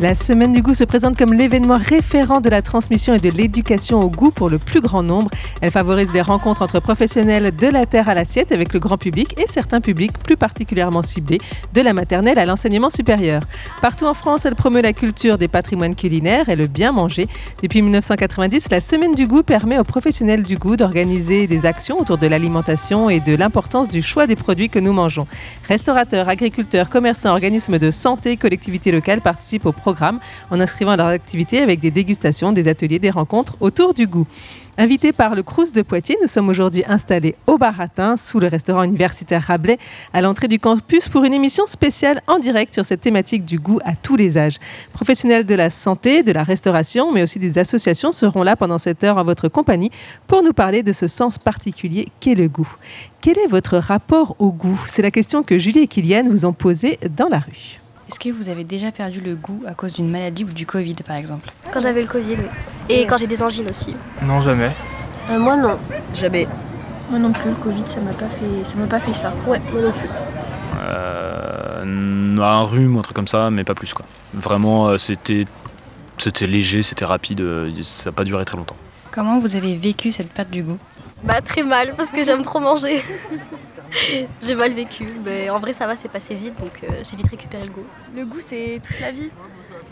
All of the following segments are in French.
La Semaine du goût se présente comme l'événement référent de la transmission et de l'éducation au goût pour le plus grand nombre. Elle favorise les rencontres entre professionnels de la terre à l'assiette avec le grand public et certains publics plus particulièrement ciblés, de la maternelle à l'enseignement supérieur. Partout en France, elle promeut la culture des patrimoines culinaires et le bien manger. Depuis 1990, la Semaine du goût permet aux professionnels du goût d'organiser des actions autour de l'alimentation et de l'importance du choix des produits que nous mangeons. Restaurateurs, agriculteurs, commerçants, organismes de santé, collectivités locales participent au programme en inscrivant leur activité avec des dégustations, des ateliers, des rencontres autour du goût. Invité par le Crous de Poitiers, nous sommes aujourd'hui installés au Baratin, sous le restaurant universitaire Rabelais, à l'entrée du campus pour une émission spéciale en direct sur cette thématique du goût à tous les âges. Professionnels de la santé, de la restauration, mais aussi des associations seront là pendant cette heure en votre compagnie pour nous parler de ce sens particulier qu'est le goût. Quel est votre rapport au goût? C'est la question que Julie et Kylian vous ont posée dans la rue. Est-ce que vous avez déjà perdu le goût à cause d'une maladie ou du Covid par exemple Quand j'avais le Covid, oui. Et quand j'ai des angines aussi. Non, jamais. Euh, moi non. Jamais. Moi non plus, le Covid, ça m'a pas fait ça. M'a pas fait ça. Ouais, moi non plus. Euh, un rhume ou un truc comme ça, mais pas plus quoi. Vraiment, euh, c'était, c'était léger, c'était rapide, ça n'a pas duré très longtemps. Comment vous avez vécu cette perte du goût? Bah très mal parce que j'aime trop manger. j'ai mal vécu, mais en vrai ça va, c'est passé vite, donc euh, j'ai vite récupéré le goût. Le goût, c'est toute la vie.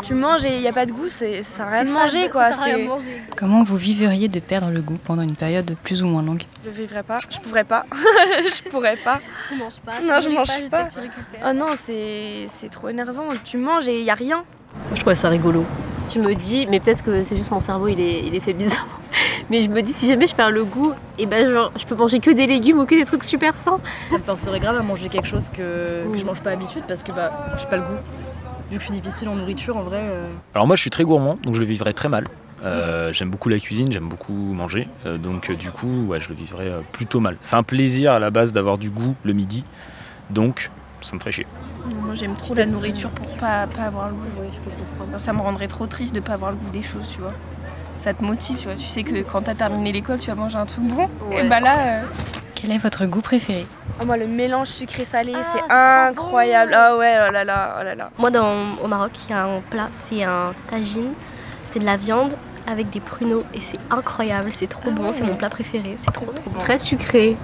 Tu manges et il n'y a pas de goût, c'est, ça sert à rien de manger quoi. Ça rien manger. Comment vous vivriez de perdre le goût pendant une période plus ou moins longue? Je vivrais pas, je pourrais pas. je pourrais pas. Tu manges pas, Non, tu je mange pas pas. que tu récupères. Oh non, c'est, c'est trop énervant. Tu manges et il n'y a rien. Je trouvais ça rigolo. Je me dis, mais peut-être que c'est juste mon cerveau, il est, il est fait bizarrement. Mais je me dis, si jamais je perds le goût, et ben genre, je peux manger que des légumes ou que des trucs super sains. Ça me forcerait grave à manger quelque chose que, que je mange pas d'habitude parce que bah, j'ai pas le goût. Vu que je suis difficile en nourriture, en vrai. euh, Alors moi, je suis très gourmand, donc je le vivrais très mal. Euh, j'aime beaucoup la cuisine, j'aime beaucoup manger, euh, donc euh, du coup, ouais, je le vivrais euh, plutôt mal. C'est un plaisir à la base d'avoir du goût le midi, donc ça me ferait chier. Moi j'aime trop Je la nourriture pour pas, pas avoir le goût. Ça me rendrait trop triste de pas avoir le goût des choses, tu vois. Ça te motive, tu vois. Tu sais que quand t'as terminé l'école, tu vas manger un truc bon. Ouais. Et bah là, euh, Quel est votre goût préféré? Oh, moi le mélange sucré-salé, Ah, c'est incroyable. Ah ouais, oh là là, oh là là. Moi dans, au Maroc, il y a un plat, c'est un tagine, c'est de la viande avec des pruneaux et c'est incroyable, c'est trop bon, c'est mon plat préféré, c'est trop trop bon. Très sucré.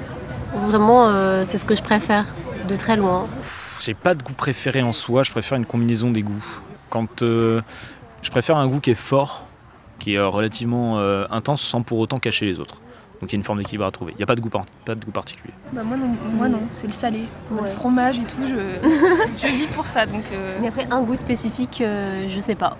Vraiment, euh, c'est ce que je préfère, de très loin. J'ai pas de goût préféré en soi, je préfère une combinaison des goûts. Quand euh, je préfère un goût qui est fort, qui est euh, relativement euh, intense, sans pour autant cacher les autres. Donc il y a une forme d'équilibre à trouver. Il n'y a pas de goût, par- pas de goût particulier. Bah moi non, moi non, c'est le salé. Le fromage et tout, je, je vis pour ça. Donc euh, Mais après, un goût spécifique, euh, je sais pas.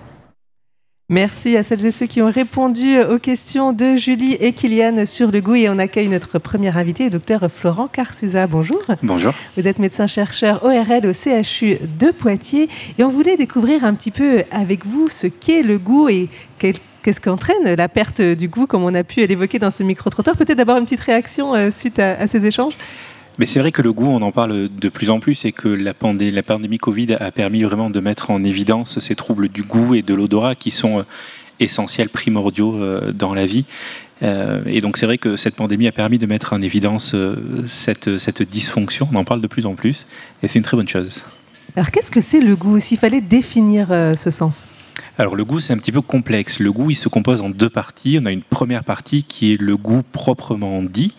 Merci à celles et ceux qui ont répondu aux questions de Julie et Kylian sur le goût. Et on accueille notre premier invité, le docteur Florent Carsuza. Bonjour. Bonjour. Vous êtes médecin-chercheur ORL au CHU de Poitiers. Et on voulait découvrir un petit peu avec vous ce qu'est le goût et quel- qu'est-ce qu'entraîne la perte du goût, comme on a pu l'évoquer dans ce micro-trottoir? Peut-être d'abord une petite réaction euh, suite à, à ces échanges Mais c'est vrai que le goût, on en parle de plus en plus et que la, pandé- la pandémie Covid a permis vraiment de mettre en évidence ces troubles du goût et de l'odorat qui sont euh, essentiels, primordiaux euh, dans la vie. Euh, et donc c'est vrai que cette pandémie a permis de mettre en évidence euh, cette, cette dysfonction. On en parle de plus en plus et c'est une très bonne chose. Alors qu'est-ce que c'est le goût? S'il fallait définir euh, ce sens Alors le goût, c'est un petit peu complexe. Le goût, il se compose en deux parties. On a une première partie qui est le goût proprement dit,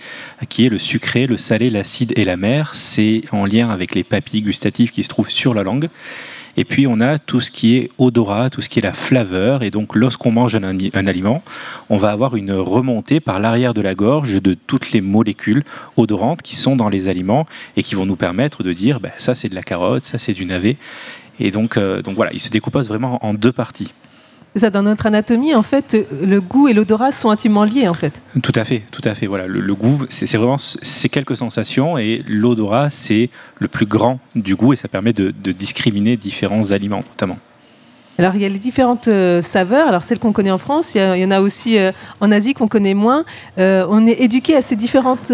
qui est le sucré, le salé, l'acide et l'amer. C'est en lien avec les papilles gustatives qui se trouvent sur la langue. Et puis on a tout ce qui est odorat, tout ce qui est la flaveur. Et donc lorsqu'on mange un, un aliment, on va avoir une remontée par l'arrière de la gorge de toutes les molécules odorantes qui sont dans les aliments et qui vont nous permettre de dire ben, ça c'est de la carotte, ça c'est du navet. Et donc, euh, donc voilà, il se décompose vraiment en deux parties. C'est ça, dans notre anatomie, en fait, le goût et l'odorat sont intimement liés, en fait. Tout à fait, tout à fait. Voilà, le, le goût, c'est vraiment ces quelques sensations et l'odorat, c'est le plus grand du goût et ça permet de, de discriminer différents aliments, notamment. Alors, il y a les différentes euh, saveurs. Alors, celles qu'on connaît en France, il y, a- il y en a aussi euh, en Asie qu'on connaît moins. Euh, on est éduqué à ces, différentes,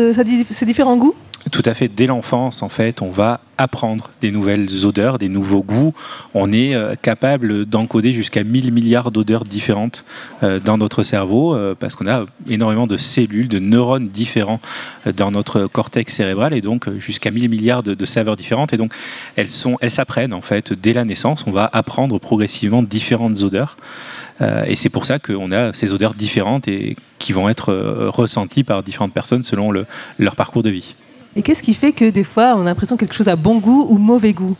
ces différents goûts? Tout à fait. Dès l'enfance, en fait, on va apprendre des nouvelles odeurs, des nouveaux goûts. On est euh, capable d'encoder jusqu'à 1000 milliards d'odeurs différentes euh, dans notre cerveau euh, parce qu'on a énormément de cellules, de neurones différents dans notre cortex cérébral et donc jusqu'à 1000 milliards de, saveurs différentes. Et donc, elles s'apprennent en fait dès la naissance. On va apprendre progressivement différentes odeurs. et c'est pour ça qu'on a ces odeurs différentes et qui vont être ressenties par différentes personnes selon leur parcours de vie. Et qu'est-ce qui fait que des fois, on a l'impression que quelque chose a bon goût ou mauvais goût?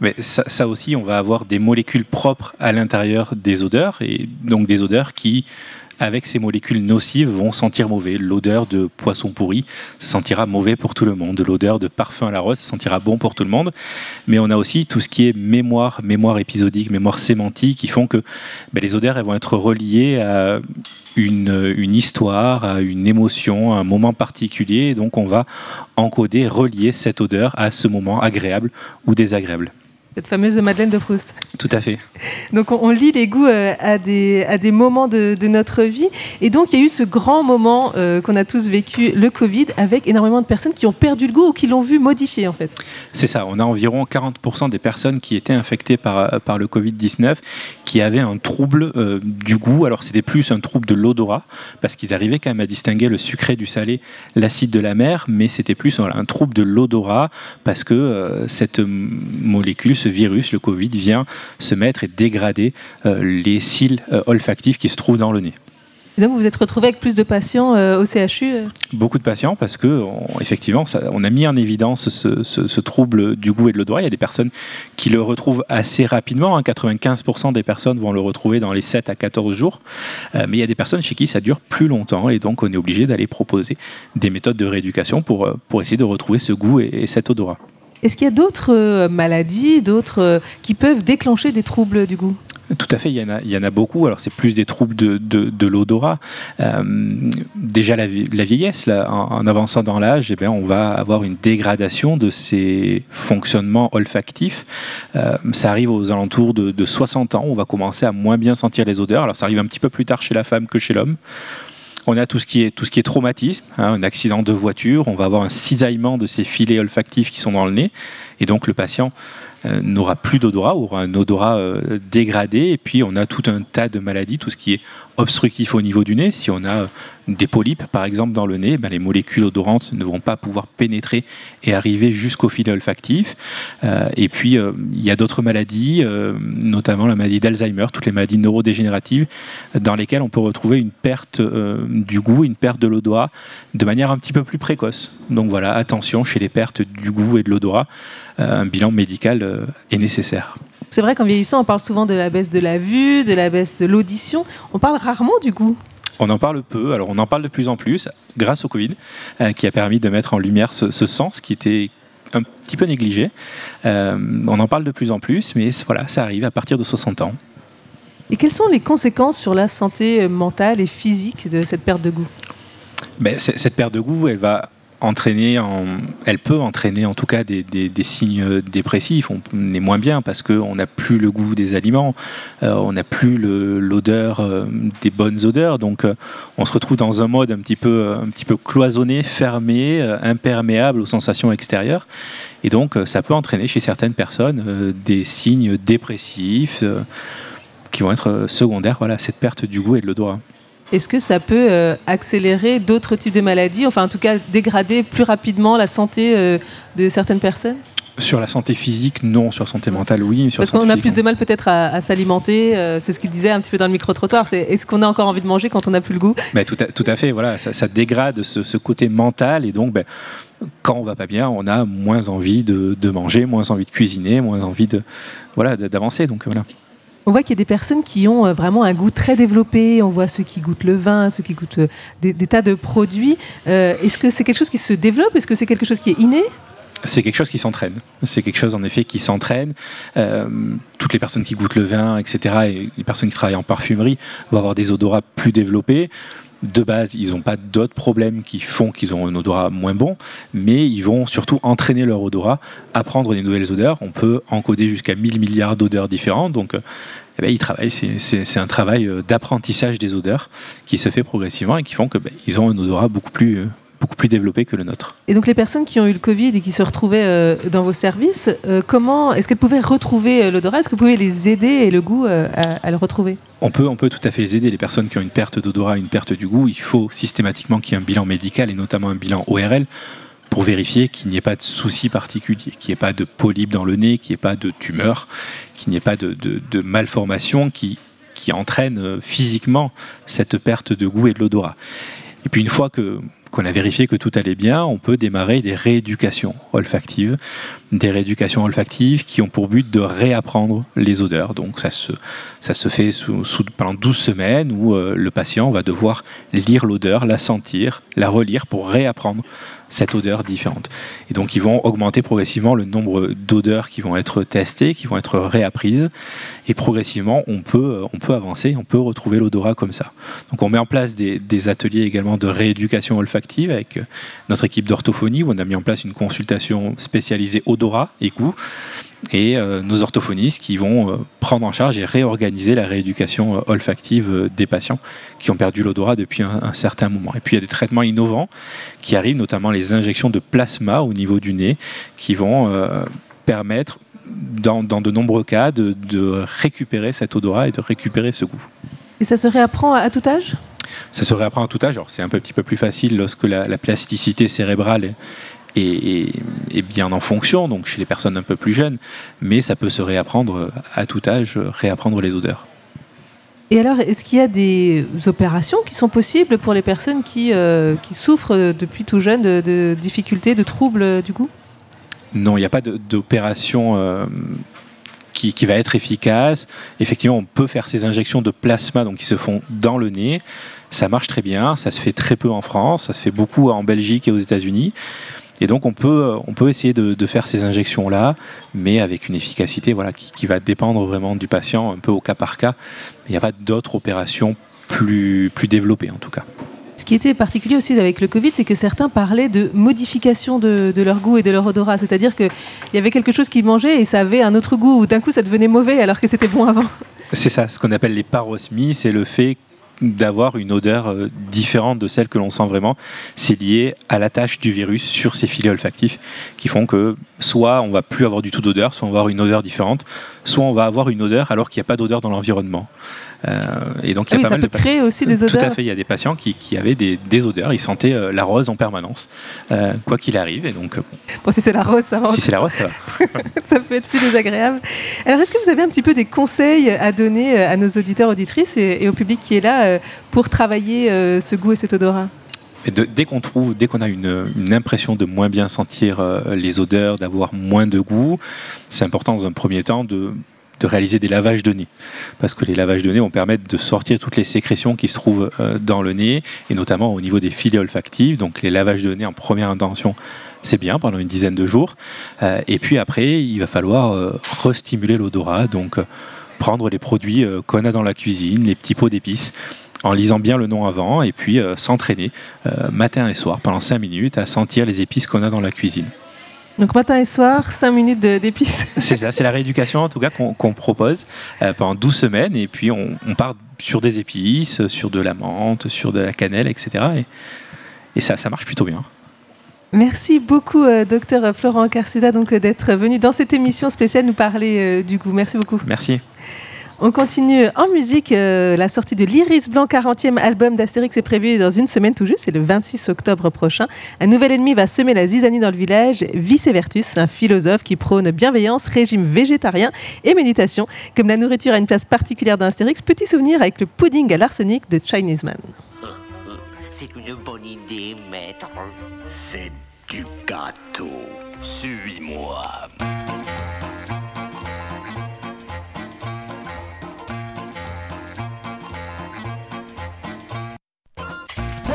Mais ça, aussi, on va avoir des molécules propres à l'intérieur des odeurs, et donc des odeurs qui, avec ces molécules nocives, vont sentir mauvais. L'odeur de poisson pourri, ça sentira mauvais pour tout le monde. L'odeur de parfum à la rose, ça sentira bon pour tout le monde. Mais on a aussi tout ce qui est mémoire, mémoire épisodique, mémoire sémantique, qui font que ben, les odeurs elles vont être reliées à une, une, histoire, à une émotion, à un moment particulier. donc on va encoder, relier cette odeur à ce moment agréable ou désagréable. Cette fameuse Madeleine de Proust. Tout à fait. Donc on, lit les goûts euh, à, des, à des moments de, notre vie. Et donc il y a eu ce grand moment euh, qu'on a tous vécu, le Covid, avec énormément de personnes qui ont perdu le goût ou qui l'ont vu modifié en fait. C'est ça, on a environ 40% des personnes qui étaient infectées par, par le Covid-19 qui avaient un trouble euh, du goût. Alors c'était plus un trouble de l'odorat, parce qu'ils arrivaient quand même à distinguer le sucré du salé, l'acide de la mer, mais c'était plus un trouble de l'odorat, parce que cette molécule ce virus, le Covid, vient se mettre et dégrader euh, les cils euh, olfactifs qui se trouvent dans le nez. Et donc vous vous êtes retrouvé avec plus de patients euh, au CHU Beaucoup de patients parce que effectivement, on a mis en évidence ce, trouble du goût et de l'odorat. Il y a des personnes qui le retrouvent assez rapidement. 95% hein. des personnes vont le retrouver dans les 7 à 14 jours. mais il y a des personnes chez qui ça dure plus longtemps et donc on est obligé d'aller proposer des méthodes de rééducation pour, pour essayer de retrouver ce goût et cet odorat. Est-ce qu'il y a d'autres euh, maladies, d'autres euh, qui peuvent déclencher des troubles du goût? Tout à fait, il y en a, beaucoup. Alors c'est plus des troubles de, l'odorat. Euh, déjà la, vieillesse, en, avançant dans l'âge, eh bien, on va avoir une dégradation de ces fonctionnements olfactifs. ça arrive aux alentours de, de 60 ans, on va commencer à moins bien sentir les odeurs. Alors ça arrive un petit peu plus tard chez la femme que chez l'homme. On a tout ce qui est, traumatisme, hein, un accident de voiture, on va avoir un cisaillement de ces filets olfactifs qui sont dans le nez, et donc le patient n'aura plus d'odorat, aura un odorat euh, dégradé, et puis on a tout un tas de maladies, tout ce qui est obstructif au niveau du nez. Si on a des polypes, par exemple, dans le nez, ben, les molécules odorantes ne vont pas pouvoir pénétrer et arriver jusqu'au filet olfactif. Euh, et puis, il y a d'autres maladies, notamment la maladie d'Alzheimer, toutes les maladies neurodégénératives, dans lesquelles on peut retrouver une perte du goût, une perte de l'odorat de manière un petit peu plus précoce. Donc voilà, attention chez les pertes du goût et de l'odorat, un bilan médical euh, est nécessaire. C'est vrai qu'en vieillissant, on parle souvent de la baisse de la vue, de la baisse de l'audition. On parle rarement du goût. On en parle peu, alors on en parle de plus en plus grâce au Covid, euh, qui a permis de mettre en lumière ce, sens qui était un petit peu négligé. Euh, on en parle de plus en plus, mais voilà, ça arrive à partir de 60 ans. Et quelles sont les conséquences sur la santé mentale et physique de cette perte de goût? Ben, Cette perte de goût, elle va elle peut entraîner en tout cas des, signes dépressifs. On est moins bien parce qu'on n'a plus le goût des aliments, euh, on n'a plus l'odeur euh, des bonnes odeurs. Donc euh, on se retrouve dans un mode un petit peu, un petit peu cloisonné, fermé, imperméable aux sensations extérieures. Et donc ça peut entraîner chez certaines personnes des signes dépressifs qui vont être secondaires. Voilà, cette perte du goût et de l'odorat. Est-ce que ça peut euh, accélérer d'autres types de maladies, enfin en tout cas dégrader plus rapidement la santé euh, de certaines personnes? Sur la santé physique, non. Sur la santé mentale, oui. Parce qu'on a plus de mal peut-être à, s'alimenter. Euh, c'est ce qu'il disait un petit peu dans le micro-trottoir. C'est est-ce qu'on a encore envie de manger quand on n'a plus le goût? Tout, à, tout, à, fait. Voilà, ça, dégrade ce, côté mental et donc. Ben, quand on va pas bien, on a moins envie de, de, manger, moins envie de cuisiner, moins envie de voilà d'avancer. Donc voilà. On voit qu'il y a des personnes qui ont euh, vraiment un goût très développé. On voit ceux qui goûtent le vin, ceux qui goûtent euh, des, tas de produits. Euh, est-ce que c'est quelque chose qui se développe? Est-ce que c'est quelque chose qui est inné? C'est quelque chose qui s'entraîne. C'est quelque chose en effet qui s'entraîne. toutes les personnes qui goûtent le vin, etc., et les personnes qui travaillent en parfumerie vont avoir des odorats plus développés de base, ils n'ont pas d'autres problèmes qui font qu'ils ont un odorat moins bon, mais ils vont surtout entraîner leur odorat à prendre des nouvelles odeurs. On peut encoder jusqu'à 1000 milliards d'odeurs différentes, donc euh, eh ben, ils travaillent. C'est un travail euh, d'apprentissage des odeurs qui se fait progressivement et qui font qu'ils ben, ont un odorat beaucoup plus, euh, beaucoup plus développé que le nôtre. Et donc les personnes qui ont eu le Covid et qui se retrouvaient euh, dans vos services, euh, comment est-ce qu'elles pouvaient retrouver euh, l'odorat? Est-ce que vous pouvez les aider et le goût à, à le retrouver? On peut, on peut tout à fait les aider. Les personnes qui ont une perte d'odorat, une perte du goût, il faut systématiquement qu'il y ait un bilan médical et notamment un bilan ORL pour vérifier qu'il n'y ait pas de soucis particuliers, qu'il n'y ait pas de polype dans le nez, qu'il n'y ait pas de tumeur, qu'il n'y ait pas de, de, malformation qui, qui entraîne physiquement cette perte de goût et de l'odorat. Et puis une fois que qu'on a vérifié que tout allait bien, on peut démarrer des rééducations olfactives, des rééducations olfactives qui ont pour but de réapprendre les odeurs. Donc ça se, ça se fait sous, pendant 12 semaines où euh, le patient va devoir lire l'odeur, la sentir, la relire pour réapprendre cette odeur différente. Et donc ils vont augmenter progressivement le nombre d'odeurs qui vont être testées, qui vont être réapprises, et progressivement on peut, on peut avancer, on peut retrouver l'odorat comme ça. Donc on met en place des, ateliers également de rééducation olfactive avec notre équipe d'orthophonie, où on a mis en place une consultation spécialisée odorat et goût, et euh, nos orthophonistes qui vont euh, prendre en charge et réorganiser la rééducation euh, olfactive des patients qui ont perdu l'odorat depuis un, certain moment. Et puis il y a des traitements innovants qui arrivent, notamment les injections de plasma au niveau du nez, qui vont permettre, dans, de nombreux cas, de, récupérer cet odorat et de récupérer ce goût. Et ça se réapprend à, tout âge? Ça se réapprend à tout âge. c'est un petit peu plus facile lorsque la, la plasticité cérébrale et, bien en fonction, donc chez les personnes un peu plus jeunes, mais ça peut se réapprendre à tout âge, réapprendre les odeurs. Et alors, est-ce qu'il y a des opérations qui sont possibles pour les personnes qui, euh, qui souffrent depuis tout jeune de, difficultés, de troubles du goût Non, il n'y a pas d'opération euh, qui, qui, va être efficace. Effectivement, on peut faire ces injections de plasma donc, qui se font dans le nez. Ça marche très bien, ça se fait très peu en France, ça se fait beaucoup en Belgique et aux États-Unis. Et donc on peut, on peut essayer de, faire ces injections-là, mais avec une efficacité voilà, qui, va dépendre vraiment du patient, un peu au cas par cas. Il n'y a pas d'autres opérations plus, plus développées en tout cas. Ce qui était particulier aussi avec le Covid, c'est que certains parlaient de modification de, leur goût et de leur odorat. C'est-à-dire qu'il y avait quelque chose qu'ils mangeaient et ça avait un autre goût, ou d'un coup ça devenait mauvais alors que c'était bon avant. C'est ça, ce qu'on appelle les parosmies, c'est le fait d'avoir une odeur euh, différente de celle que l'on sent vraiment. C'est lié à l'attache du virus sur ces filets olfactifs qui font que soit on va plus avoir du tout d'odeur, soit on va avoir une odeur différente, soit on va avoir une odeur alors qu'il n'y a pas d'odeur dans l'environnement. Euh, et donc il y a ah pas ça mal peut de créer aussi des odeurs. Tout à fait, il y a des patients qui, avaient des, odeurs, ils sentaient euh, la rose en permanence, quoi qu'il arrive. Et donc, bon. si c'est la rose, ça va. Si c'est la rose, ça va. ça peut être plus désagréable. Alors, est-ce que vous avez un petit peu des conseils à donner à nos auditeurs, auditrices et au public qui est là euh, pour travailler euh, ce goût et cet odorat? Dès qu'on trouve, dès qu'on a une, impression de moins bien sentir euh, les odeurs, d'avoir moins de goût, c'est important dans un premier temps de, réaliser des lavages de nez. Parce que les lavages de nez vont permettre de sortir toutes les sécrétions qui se trouvent dans le nez, et notamment au niveau des filets olfactifs. Donc les lavages de nez en première intention, c'est bien pendant une dizaine de jours. et puis après, il va falloir restimuler l'odorat. Donc prendre les produits qu'on a dans la cuisine, les petits pots d'épices en lisant bien le nom avant et puis euh, s'entraîner euh, matin et soir pendant 5 minutes à sentir les épices qu'on a dans la cuisine. Donc matin et soir, 5 minutes d'épices. c'est ça, c'est la rééducation en tout cas qu'on propose euh, pendant 12 semaines et puis on, part sur des épices, sur de la menthe, sur de la cannelle, etc. Et, et ça, ça marche plutôt bien. Merci beaucoup, docteur Florent Carsusa, donc d'être venu dans cette émission spéciale nous parler du goût. Merci beaucoup. Merci. On continue en musique. Euh, la sortie de l'Iris Blanc 40e album d'Astérix est prévue dans une semaine tout juste, c'est le 26 octobre prochain. Un nouvel ennemi va semer la zizanie dans le village. Vice Vertus, un philosophe qui prône bienveillance, régime végétarien et méditation. Comme la nourriture a une place particulière dans Astérix, petit souvenir avec le pudding à l'arsenic de Chinese Man. C'est une bonne idée, maître. C'est du gâteau. Suis-moi.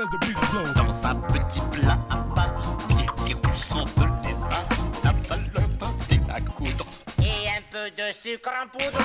As the breeze blow. Dans un petit plat à pied tire du sang de lézard, la valeur d'un à coudre. Et un peu de sucre en poudre.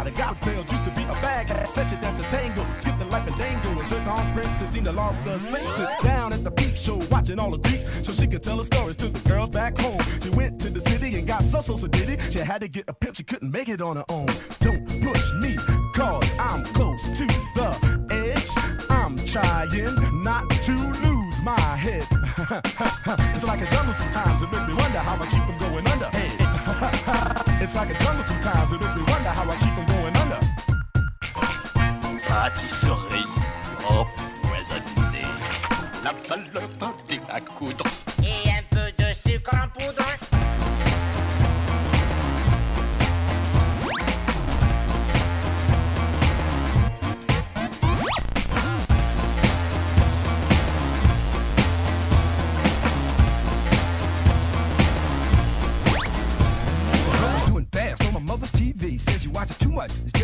Out of garbage pails. Used to be a bag, such a dance to tango. Skip the life and dango and took on Prince to see the lost the senses. Down at the peep show, watching all the creeps, so she could tell her stories to the girls back home. She went to the city and got so so so did it. She had to get a pimp, she couldn't make it on her own. Don't push me, cause I'm close to the edge. I'm trying not to lose my head. it's like a jungle sometimes, it makes me wonder how I keep from going under. Hey. it's like a jungle sometimes, it makes me wonder how I keep from. Pâtisserie empoisonnée, la valeur thé à coudre.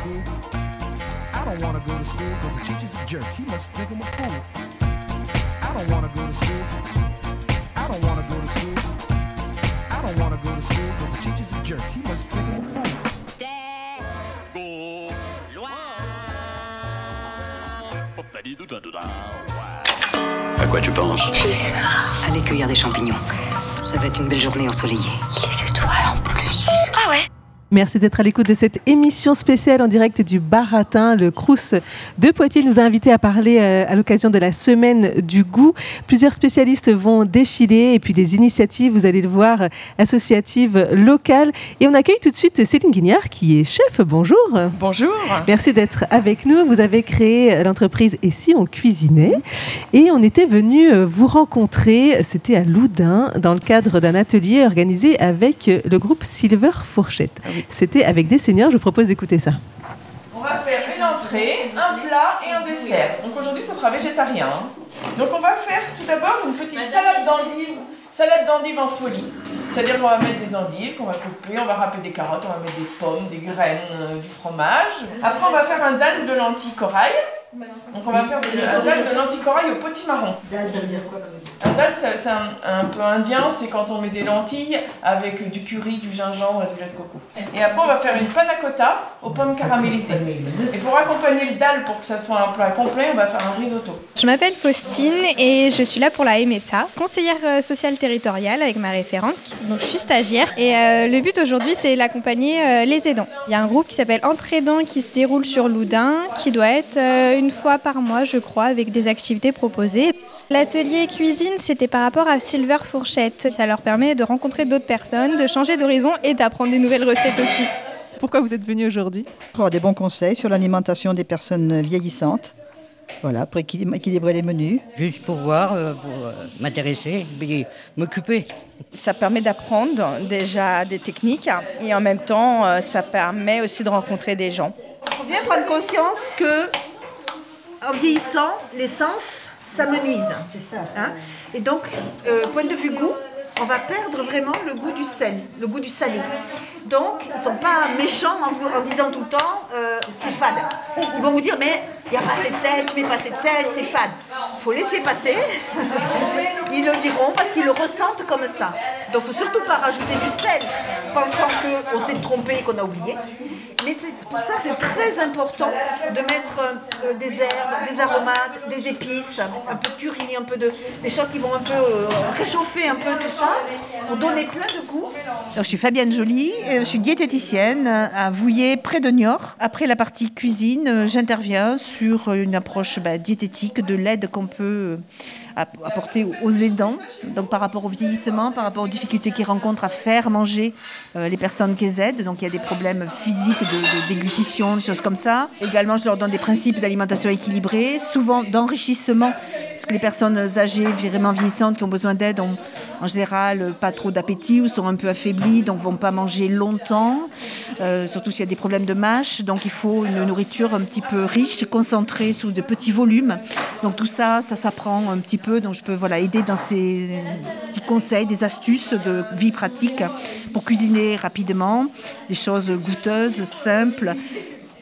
School. I don't wanna go to school cause the teacher's a jerk. He must think I'm a fool. I don't wanna go to school. I don't wanna go to school. I don't wanna go to school cause the teacher's a jerk. He must think I'm a fool. À quoi tu penses? Plus Aller cueillir des champignons. Ça va être une belle journée ensoleillée. Les étoiles Merci d'être à l'écoute de cette émission spéciale en direct du Baratin. Le Crous de Poitiers nous a invités à parler euh, à l'occasion de la semaine du goût. Plusieurs spécialistes vont défiler et puis des initiatives, vous allez le voir, associatives locales. Et on accueille tout de suite Céline Guignard qui est chef. Bonjour. Bonjour. Merci d'être avec nous. Vous avez créé l'entreprise Et si on cuisinait? Et on était venu euh, vous rencontrer, c'était à Loudun, dans le cadre d'un atelier organisé avec euh, le groupe Silver Fourchette. C'était avec des seniors, je vous propose d'écouter ça. On va faire une entrée, un plat et un dessert. Donc aujourd'hui, ça sera végétarien. Donc on va faire tout d'abord une petite salade d'endives, salade d'endives en folie. C'est-à-dire qu'on va mettre des endives qu'on va couper, on va râper des carottes, on va mettre des pommes, des graines, euh, du fromage. Après, on va faire un dalle de lentilles corail. Donc on va faire de- un dalle de lentilles corail au potimarron. Un dalle, c'est un, un peu indien, c'est quand on met des lentilles avec du curry, du gingembre et du lait de coco. Et après, on va faire une panna cotta aux pommes caramélisées. Et pour accompagner le dalle, pour que ça soit un plat complet, on va faire un risotto. Je m'appelle Faustine et je suis là pour la MSA, conseillère euh, sociale territoriale avec ma référente. Donc je suis stagiaire et euh, le but aujourd'hui c'est d'accompagner euh, les aidants. Il y a un groupe qui s'appelle Entre aidants qui se déroule sur Loudun qui doit être euh, une fois par mois je crois avec des activités proposées. L'atelier cuisine c'était par rapport à Silver Fourchette. Ça leur permet de rencontrer d'autres personnes, de changer d'horizon et d'apprendre des nouvelles recettes aussi. Pourquoi vous êtes venu aujourd'hui? Pour avoir des bons conseils sur l'alimentation des personnes vieillissantes. Voilà, pour équilib- équilibrer les menus. Juste pour voir, euh, pour euh, m'intéresser, m'occuper. Ça permet d'apprendre déjà des techniques et en même temps, euh, ça permet aussi de rencontrer des gens. Il faut bien prendre conscience que, en vieillissant, les sens s'amenuisent. C'est ça. Et donc, euh, point de vue goût, on va perdre vraiment le goût du sel, le goût du salé. Donc, ils ne sont pas méchants en, en disant tout le temps euh, c'est fade. Ils vont vous dire mais il n'y a pas assez de sel, tu mets pas assez de sel, c'est fade. Il faut laisser passer. Ils le diront parce qu'ils le ressentent comme ça. Donc, il ne faut surtout pas rajouter du sel pensant qu'on s'est trompé et qu'on a oublié. Mais c'est pour ça que c'est très important de mettre euh, des herbes, des aromates, des épices, un peu de curry, un peu de des choses qui vont un peu euh, réchauffer un peu tout ça pour donner plein de goût. Je suis Fabienne Joly, euh, je suis diététicienne à Vouillé, près de Niort. Après la partie cuisine, j'interviens sur une approche bah, diététique de l'aide qu'on peut app- apporter aux aidants, donc par rapport au vieillissement, par rapport aux difficultés qu'ils rencontrent à faire manger les personnes qu'ils aident. Donc il y a des problèmes physiques de, de déglutition, des choses comme ça. Également, je leur donne des principes d'alimentation équilibrée, souvent d'enrichissement, parce que les personnes âgées, vraiment vieillissantes, qui ont besoin d'aide, ont en général pas trop d'appétit ou sont un peu affaiblies, donc vont pas manger longtemps, euh, surtout s'il y a des problèmes de mâche. Donc il faut une nourriture un petit peu riche, concentrée sous de petits volumes. Donc tout ça, ça s'apprend un petit peu. Donc je peux voilà, aider dans ces petits conseils, des astuces de vie pratique pour cuisiner rapidement, des choses goûteuses, simples,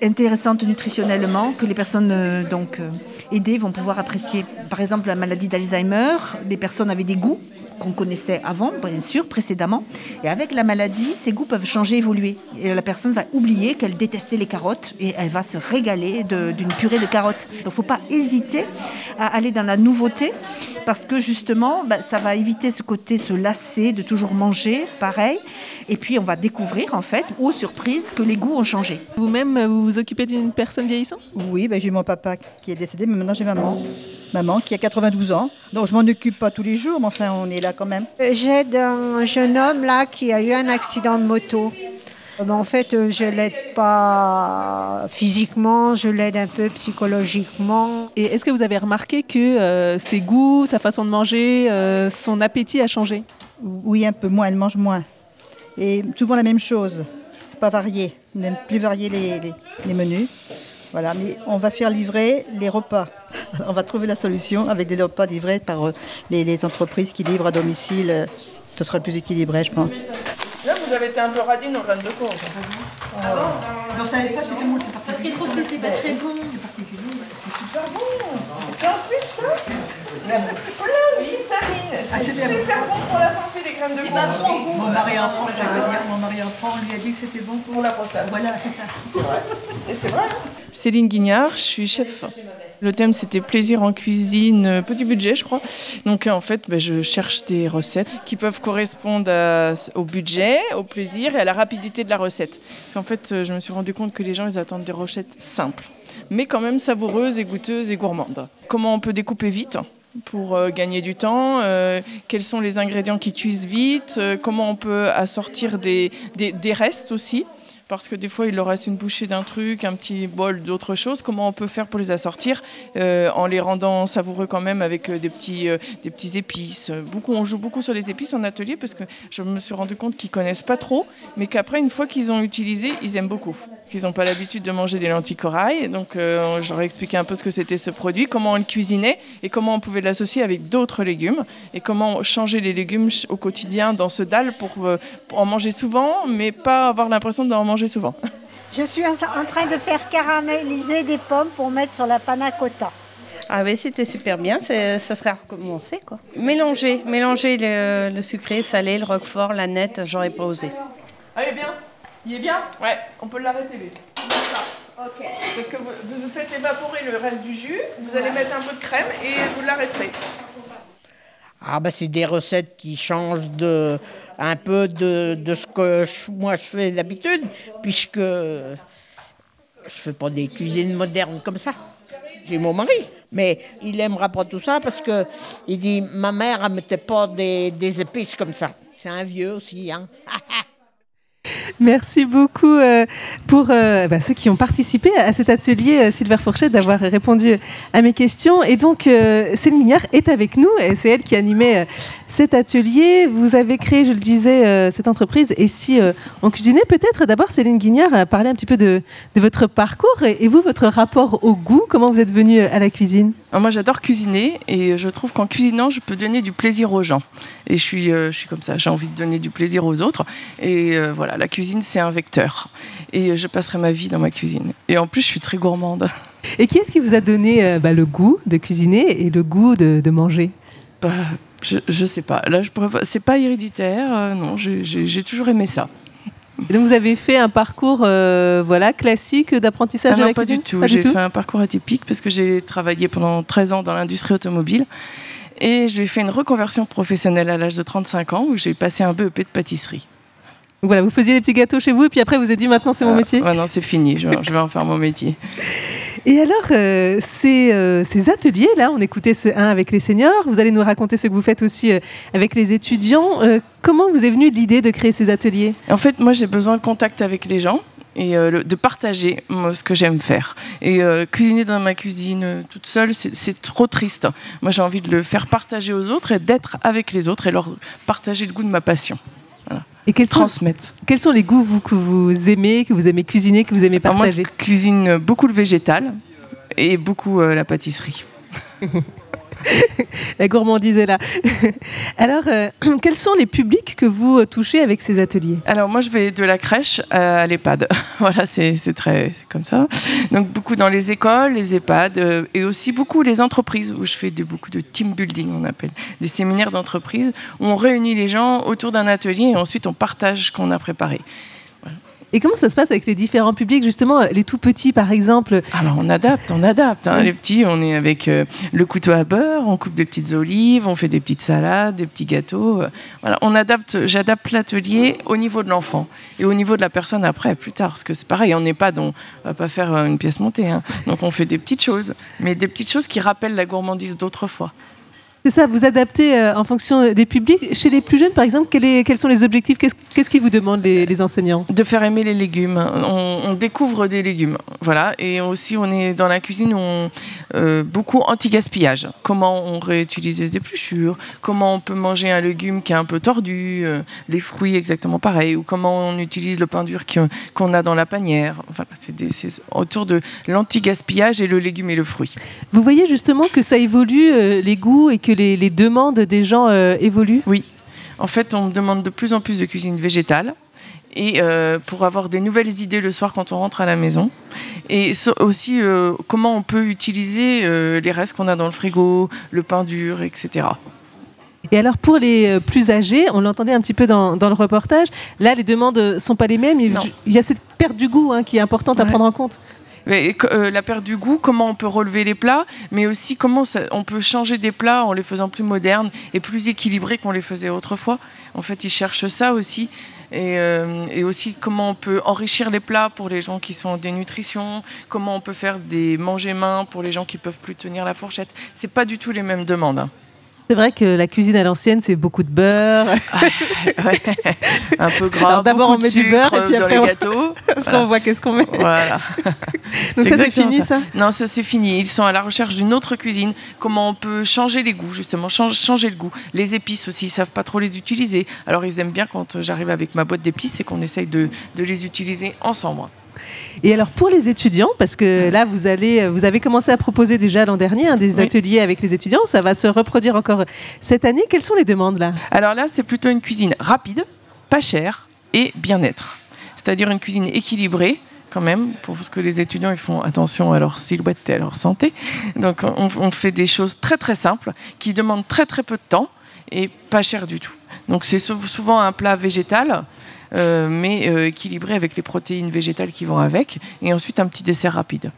intéressantes nutritionnellement, que les personnes euh, donc, euh, aidées vont pouvoir apprécier. Par exemple, la maladie d'Alzheimer, des personnes avaient des goûts qu'on connaissait avant, bien sûr, précédemment. Et avec la maladie, ces goûts peuvent changer, évoluer. Et la personne va oublier qu'elle détestait les carottes et elle va se régaler d'une purée de carottes. Donc, il ne faut pas hésiter à aller dans la nouveauté parce que justement, bah, ça va éviter ce côté, se lasser de toujours manger pareil. Et puis, on va découvrir, en fait, aux surprises, que les goûts ont changé. Vous-même, euh, vous vous occupez d'une personne vieillissante? Oui, ben, j'ai mon papa qui est décédé, mais maintenant j'ai maman. Maman qui a 92 ans. Donc je m'en occupe pas tous les jours, mais enfin on est là quand même. J'aide un jeune homme là qui a eu un accident de moto. Euh, ben, En fait, euh, je l'aide pas physiquement, je l'aide un peu psychologiquement. Et est-ce que vous avez remarqué que euh, ses goûts, sa façon de manger, euh, son appétit a changé? Oui, un peu moins, elle mange moins. Et souvent la même chose. C'est pas varié. On n'aime plus varier les, les- les menus. Voilà, mais on va faire livrer les repas. On va trouver la solution avec des repas livrés par les, les entreprises qui livrent à domicile. Ce sera le plus équilibré, je pense. Vous avez été un peu radine aux graines de courge. Ah bon Non, ça n'avait pas, c'est tout le monde, c'est Parce qu'il est trop fait, c'est pas très bon. C'est super bon. Et en plus, ça, il y a plein de vitamines. Ah, C'est bien. super bon pour la santé des graines de C'est courge. pas bon au goût. Mon mari en prend, je vais te dire, mon mari en prend, on lui a dit que c'était bon pour la prostate. Voilà, c'est ça. Et c'est vrai. Céline Guignard, je suis chef. Le thème c'était plaisir en cuisine, euh, petit budget je crois. Donc euh, en fait ben, je cherche des recettes qui peuvent correspondre à- au budget, au plaisir et à la rapidité de la recette. Parce qu'en fait euh, je me suis rendu compte que les gens ils attendent des recettes simples, mais quand même savoureuses et goûteuses et gourmandes. Comment on peut découper vite? Pour euh, gagner du temps, euh, quels sont les ingrédients qui cuisent vite, euh, comment on peut assortir des, restes aussi parce que des fois il leur reste une bouchée d'un truc, un petit bol d'autre chose. Comment on peut faire pour les assortir euh, en les rendant savoureux quand même avec euh, des petits, euh, des petits épices? Beaucoup, on joue beaucoup sur les épices en atelier parce que je me suis rendu compte qu'ils connaissent pas trop, mais qu'après une fois qu'ils ont utilisé, ils aiment beaucoup. Qu'ils n'ont pas l'habitude de manger des lentilles corail, donc euh, j'aurais expliqué un peu ce que c'était ce produit, comment on le cuisinait et comment on pouvait l'associer avec d'autres légumes et comment changer les légumes au quotidien dans ce dalle pour, pour en manger souvent, mais pas avoir l'impression d'en manger souvent. Je suis en train de faire caraméliser des pommes pour mettre sur la panna cotta. Ah oui, c'était super bien, ça serait à recommencer quoi. Mélanger, mélanger le, le sucré, salé, le roquefort, la nette, j'aurais pas osé. Allez bien? Il est bien? Ouais, on peut l'arrêter lui. Ok. Parce que vous, vous faites évaporer le reste du jus, vous allez mettre un peu de crème et vous l'arrêterez. Ah bah c'est des recettes qui changent de un peu de, de ce que moi je fais d'habitude, puisque je fais pas des cuisines modernes comme ça. J'ai mon mari, mais il aimera pas tout ça parce que il dit ma mère elle mettait pas des, des épices comme ça. C'est un vieux aussi, hein. Merci beaucoup euh, pour euh, bah, ceux qui ont participé à cet atelier, euh, Fourchette, d'avoir répondu à mes questions. Et donc, Céline Mignard est avec nous et c'est elle qui animait cet atelier. Vous avez créé, je le disais, cette entreprise. Et si on cuisinait, peut-être d'abord, Céline Guignard, euh, parler un petit peu de, votre parcours et, vous, votre rapport au goût. Comment vous êtes venue à la cuisine? Alors moi j'adore cuisiner et je trouve qu'en cuisinant je peux donner du plaisir aux gens. Et je suis, je suis comme ça, j'ai envie de donner du plaisir aux autres. Et voilà, la cuisine c'est un vecteur. Et euh, je passerai ma vie dans ma cuisine. Et en plus je suis très gourmande. Et qui est-ce qui vous a donné euh, bah, le goût de cuisiner et le goût de, de manger? Bah, je, je sais pas. Là je pourrais pas. C'est pas héréditaire. euh, non, j'ai- toujours aimé ça. Donc vous avez fait un parcours euh, voilà, classique d'apprentissage Ah de non, la pas cuisine? du tout? J'ai fait un parcours atypique parce que j'ai travaillé pendant 13 ans dans l'industrie automobile. Et j'ai fait une reconversion professionnelle à l'âge de 35 ans où j'ai passé un BEP de pâtisserie. Donc voilà, vous faisiez des petits gâteaux chez vous et puis après vous êtes dit maintenant c'est mon métier Ouais, non, c'est fini. Je vais, je vais en faire mon métier. Et alors, euh, ces, euh, ces ateliers-là, on écoutait ce un avec les seniors, vous allez nous raconter ce que vous faites aussi euh, avec les étudiants. Euh, comment vous est venue l'idée de créer ces ateliers? En fait, moi, j'ai besoin de contact avec les gens et euh, de partager moi, ce que j'aime faire. Et euh, cuisiner dans ma cuisine euh, toute seule, c'est trop triste. Moi, j'ai envie de le faire partager aux autres et d'être avec les autres et leur partager le goût de ma passion. Et quels sont, Transmettre. quels sont les goûts vous, que vous aimez, que vous aimez cuisiner, que vous aimez Alors moi, partager? je cuisine beaucoup le végétal et beaucoup euh, la pâtisserie. La gourmandise est là. alors, euh, quels sont les publics que vous euh, touchez avec ces ateliers? Alors moi je vais de la crèche à l'EHPAD. voilà, c'est très comme ça. Donc beaucoup dans les écoles, les EHPAD euh, et aussi beaucoup les entreprises où je fais de, beaucoup de team building, on appelle des séminaires d'entreprise où on réunit les gens autour d'un atelier et ensuite on partage ce qu'on a préparé. Et comment ça se passe avec les différents publics, justement, les tout petits par exemple Alors on adapte, on adapte. hein. Les petits, on est avec euh, le couteau à beurre, on coupe des petites olives, on fait des petites salades, des petits gâteaux. euh, voilà, on adapte. J'adapte l'atelier au niveau de l'enfant et au niveau de la personne après, plus tard, parce que c'est pareil. On n'est pas dans, on va pas faire euh, une pièce montée. hein. Donc on fait des petites choses, mais des petites choses qui rappellent la gourmandise d'autrefois. C'est ça, vous adaptez euh, en fonction des publics. Chez les plus jeunes, par exemple, quel est- quels sont les objectifs? Qu'est-ce qu'est-ce qu'ils vous demandent, les, les enseignants? De faire aimer les légumes. On, on découvre des légumes, voilà. Et aussi, on est dans la cuisine, on euh, beaucoup anti-gaspillage. Comment on réutilise les épluchures? Comment on peut manger un légume qui est un peu tordu euh, Les fruits, exactement pareil. Ou comment on utilise le pain dur qu'on a dans la panière. Voilà, c'est des- c'est autour de l'anti-gaspillage et le légume et le fruit. Vous voyez justement que ça évolue, euh, les goûts, et que les, les demandes des gens euh, évoluent? Oui. En fait, on me demande de plus en plus de cuisine végétale. Et euh, pour avoir des nouvelles idées le soir quand on rentre à la maison. Et so- aussi euh, comment on peut utiliser euh, les restes qu'on a dans le frigo, le pain dur, etc. Et alors pour les plus âgés, on l'entendait un petit peu dans, dans le reportage, là les demandes ne sont pas les mêmes, il il y a cette perte du goût hein, qui est importante à prendre en compte. Euh, la perte du goût, comment on peut relever les plats, mais aussi comment on peut changer des plats en les faisant plus modernes et plus équilibrés qu'on les faisait autrefois. En fait, ils cherchent ça aussi. Et, euh, et aussi comment on peut enrichir les plats pour les gens qui sont en dénutrition, comment on peut faire des manger mains pour les gens qui peuvent plus tenir la fourchette. C'est pas du tout les mêmes demandes. C'est vrai que la cuisine à l'ancienne, c'est beaucoup de beurre. Un peu gras. D'abord on met du beurre et puis dans après les on- gâteaux. après on voit qu'est-ce qu'on met. Voilà. Donc ça, c'est fini, ça Non, ça c'est fini. Ils sont à la recherche d'une autre cuisine. Comment on peut changer les goûts, justement, change- changer le goût. Les épices aussi, ils savent pas trop les utiliser. Alors ils aiment bien quand euh, j'arrive avec ma boîte d'épices et qu'on essaye de, de les utiliser ensemble. Et alors pour les étudiants, parce que là vous allez, vous avez commencé à proposer déjà l'an dernier hein, des Oui. ateliers avec les étudiants, ça va se reproduire encore cette année. Quelles sont les demandes là? Alors là, c'est plutôt une cuisine rapide, pas chère et bien-être. C'est-à-dire une cuisine équilibrée quand même, pour parce que les étudiants ils font attention à leur silhouette et à leur santé. Donc on, on fait des choses très très simples qui demandent très très peu de temps et pas cher du tout. Donc c'est sou- souvent un plat végétal. Euh, mais euh, équilibré avec les protéines végétales qui vont avec, et ensuite un petit dessert rapide.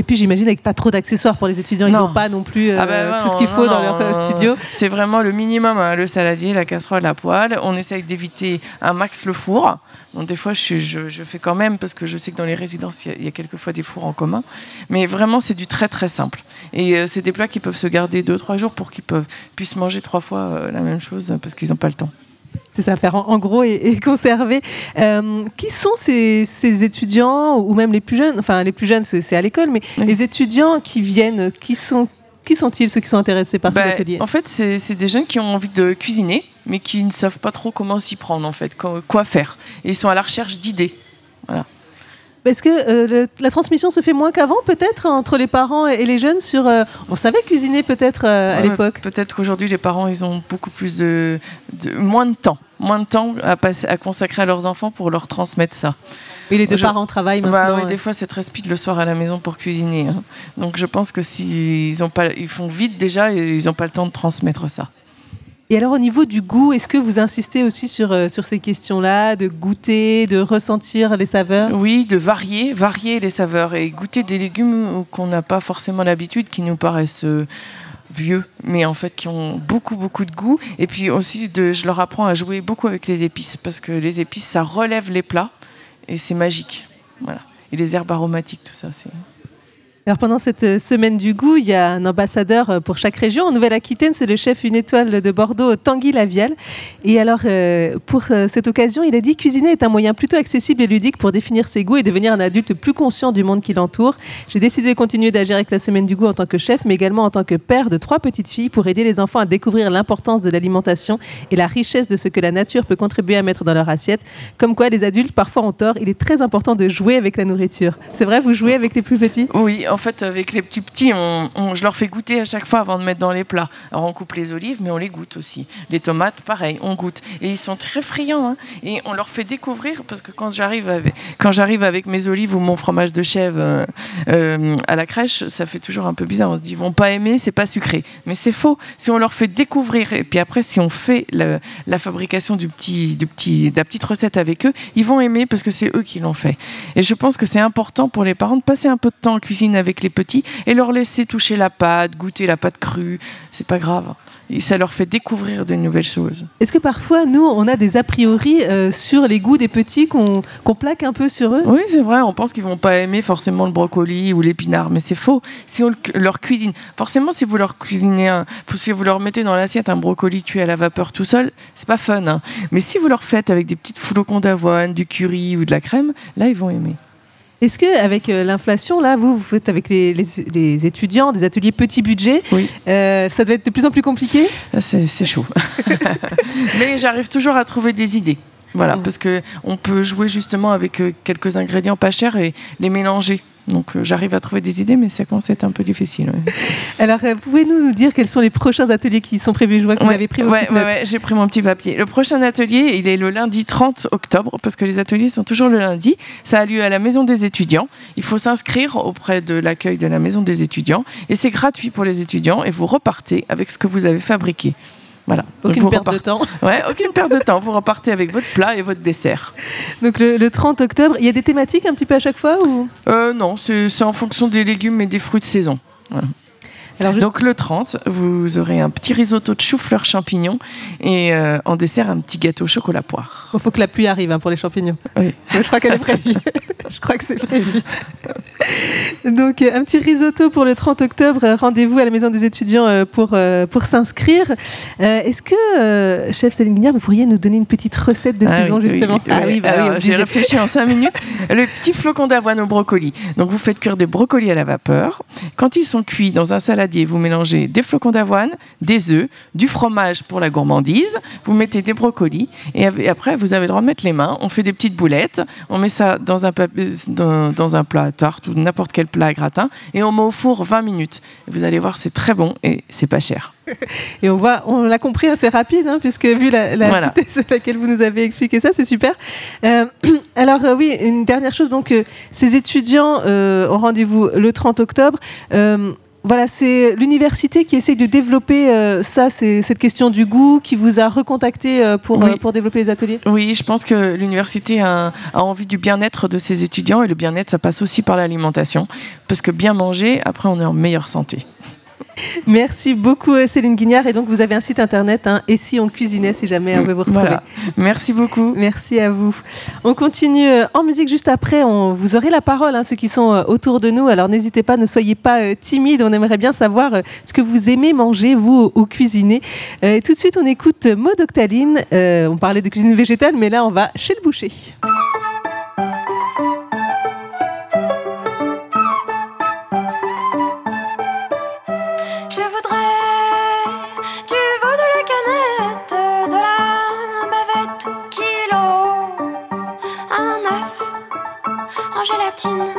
Et puis j'imagine avec pas trop d'accessoires pour les étudiants, ils Non. n'ont pas non plus euh, Ah ben tout ce qu'il faut non, dans leur studio. C'est vraiment le minimum, hein, le saladier, la casserole, la poêle. On essaye d'éviter un max le four. Bon, des fois, je, suis- je- je fais quand même, parce que je sais que dans les résidences, il y y, a quelquefois des fours en commun. Mais vraiment, c'est du très très simple. Et euh, c'est des plats qui peuvent se garder 2-3 jours pour qu'ils peuvent, puissent manger trois fois euh, la même chose, parce qu'ils n'ont pas le temps. C'est ça, faire en, en gros et, et conserver. Euh, qui sont ces, ces étudiants ou même les plus jeunes Enfin, les plus jeunes, c'est à l'école, mais les étudiants qui viennent, qui sont qui sont-ils ceux qui sont intéressés par Ben, ces ateliers? En fait, c'est c'est des jeunes qui ont envie de cuisiner, mais qui ne savent pas trop comment s'y prendre, en fait, quoi, quoi faire. Et ils sont à la recherche d'idées. Voilà. Est-ce que euh, le- la transmission se fait moins qu'avant, peut-être, entre les parents et les jeunes sur... euh, on savait cuisiner peut-être euh, à Ouais, l'époque. Peut-être qu'aujourd'hui, les parents, ils ont beaucoup plus de, de- moins de temps, moins de temps à, passer, à consacrer à leurs enfants pour leur transmettre ça. Et les deux parents travaillent Bah maintenant. ouais. des fois, c'est très speed le soir à la maison pour cuisiner. hein. Donc, je pense que s'ils ont pas, ils font vite déjà et ils n'ont pas le temps de transmettre ça. Et alors au niveau du goût, est-ce que vous insistez aussi sur, euh, sur ces questions-là, de goûter, de ressentir les saveurs? Oui, de varier, varier les saveurs et goûter des légumes qu'on n'a pas forcément l'habitude, qui nous paraissent euh, vieux, mais en fait qui ont beaucoup beaucoup de goût. Et puis aussi, de, je leur apprends à jouer beaucoup avec les épices parce que les épices, ça relève les plats et c'est magique. Voilà. Et les herbes aromatiques, tout ça, c'est. Alors pendant cette euh, semaine du goût, il y a un ambassadeur euh, pour chaque région. En Nouvelle-Aquitaine, c'est le chef une étoile de Bordeaux, Tanguy Lavial. Et alors, euh, pour cette occasion, il a dit cuisiner est un moyen plutôt accessible et ludique pour définir ses goûts et devenir un adulte plus conscient du monde qui l'entoure. J'ai décidé de continuer d'agir avec la semaine du goût en tant que chef, mais également en tant que père de trois petites filles pour aider les enfants à découvrir l'importance de l'alimentation et la richesse de ce que la nature peut contribuer à mettre dans leur assiette. Comme quoi, les adultes parfois ont tort. Il est très important de jouer avec la nourriture. C'est vrai, vous jouez avec les plus petits? Oui, fait, avec les petits petits, on, je leur fais goûter à chaque fois avant de mettre dans les plats. Alors, on coupe les olives, mais on les goûte aussi. Les tomates, pareil, on goûte. Et ils sont très friands. hein. Et on leur fait découvrir, parce que quand j'arrive avec, mes olives ou mon fromage de chèvre euh, euh, à la crèche, ça fait toujours un peu bizarre. On se dit, ils vont pas aimer, c'est pas sucré. Mais c'est faux. Si on leur fait découvrir, et puis après, si on fait le- la fabrication du petit, du petit, de la petite recette avec eux, ils vont aimer parce que c'est eux qui l'ont fait. Et je pense que c'est important pour les parents de passer un peu de temps en cuisine avec les petits et leur laisser toucher la pâte, goûter la pâte crue. C'est pas grave. Et ça leur fait découvrir de nouvelles choses. Est-ce que parfois, nous, on a des a priori euh, sur les goûts des petits qu'on plaque un peu sur eux? Oui, c'est vrai, on pense qu'ils vont pas aimer forcément le brocoli ou l'épinard, mais c'est faux. Si on le- leur cuisine, forcément, si vous leur cuisinez, un, si vous leur mettez dans l'assiette un brocoli cuit à la vapeur tout seul, c'est pas fun. hein. Mais si vous leur faites avec des petites flocons d'avoine, du curry ou de la crème, là, ils vont aimer. Est-ce que avec euh, l'inflation, là, vous, vous faites avec les, les- les étudiants des ateliers petit budget, euh, ça doit être de plus en plus compliqué? Ah, C'est chaud. Mais j'arrive toujours à trouver des idées. Voilà, Mm. parce que on peut jouer justement avec euh, quelques ingrédients pas chers et les mélanger. Donc euh, j'arrive à trouver des idées, mais ça commence à être un peu difficile. ouais. Alors, euh, pouvez-nous nous dire quels sont les prochains ateliers qui sont prévus? Je vois que vous avez pris vos ouais, ouais, j'ai pris mon petit papier. Le prochain atelier, il est le lundi 30 octobre, parce que les ateliers sont toujours le lundi. Ça a lieu à la Maison des étudiants. Il faut s'inscrire auprès de l'accueil de la Maison des étudiants. Et c'est gratuit pour les étudiants. Et vous repartez avec ce que vous avez fabriqué. Voilà. Aucune vous perte de temps. Ouais, aucune perte de temps. Vous repartez avec votre plat et votre dessert. Donc, le, le 30 octobre, il y a des thématiques un petit peu à chaque fois ou? Euh, non, c'est c'est en fonction des légumes et des fruits de saison. Voilà. Donc le 30, vous aurez un petit risotto de chou-fleur champignons et euh, en dessert un petit gâteau au chocolat poire. Il faut que la pluie arrive hein, pour les champignons. Oui. Je crois qu'elle est prévue. Je crois que c'est prévu. Donc, euh, un petit risotto pour le 30 octobre. Euh, Rendez-vous à la Maison des étudiants pour, pour s'inscrire. Est-ce que, chef Céline Guignard, vous pourriez nous donner une petite recette de Ah saison, oui, justement oui, Ah oui. bah oui, j'ai réfléchi en 5 minutes. Le petit flocon d'avoine au brocoli. Donc vous faites cuire des brocolis à la vapeur. Quand ils sont cuits dans un saladier, vous mélangez des flocons d'avoine, des œufs, du fromage pour la gourmandise. Vous mettez des brocolis et après vous avez le droit de mettre les mains. On fait des petites boulettes. On met ça dans un, pap- dans, dans un plat à tarte ou n'importe quel plat à gratin et on met au four 20 minutes. Vous allez voir, c'est très bon et c'est pas cher. Et on voit, on l'a compris assez rapide, hein, puisque vu la, la Voilà. vitesse à laquelle vous nous avez expliqué ça, c'est super. Euh, alors euh, oui, une dernière chose, donc euh, ces étudiants ont rendez-vous le 30 octobre. Voilà, c'est l'université qui essaye de développer euh, ça, c'est cette question du goût, qui vous a recontacté euh, pour, Oui. euh, pour développer les ateliers? Oui, je pense que l'université a, a envie du bien-être de ses étudiants et le bien-être, ça passe aussi par l'alimentation. Parce que bien manger, après, on est en meilleure santé. Merci beaucoup euh, Céline Guignard. Et donc vous avez un site internet, hein, et si on cuisinait, si jamais on veut vous retrouver. Voilà. Merci beaucoup. Merci à vous. On continue euh, en musique juste après. On, vous aurez la parole, hein, ceux qui sont euh, autour de nous. Alors n'hésitez pas, ne soyez pas euh, timides. On aimerait bien savoir euh, ce que vous aimez manger, vous, ou, ou cuisiner. Euh, et tout de suite, on écoute Maud Octaline. On parlait de cuisine végétale, mais là, on va chez le boucher. tartine.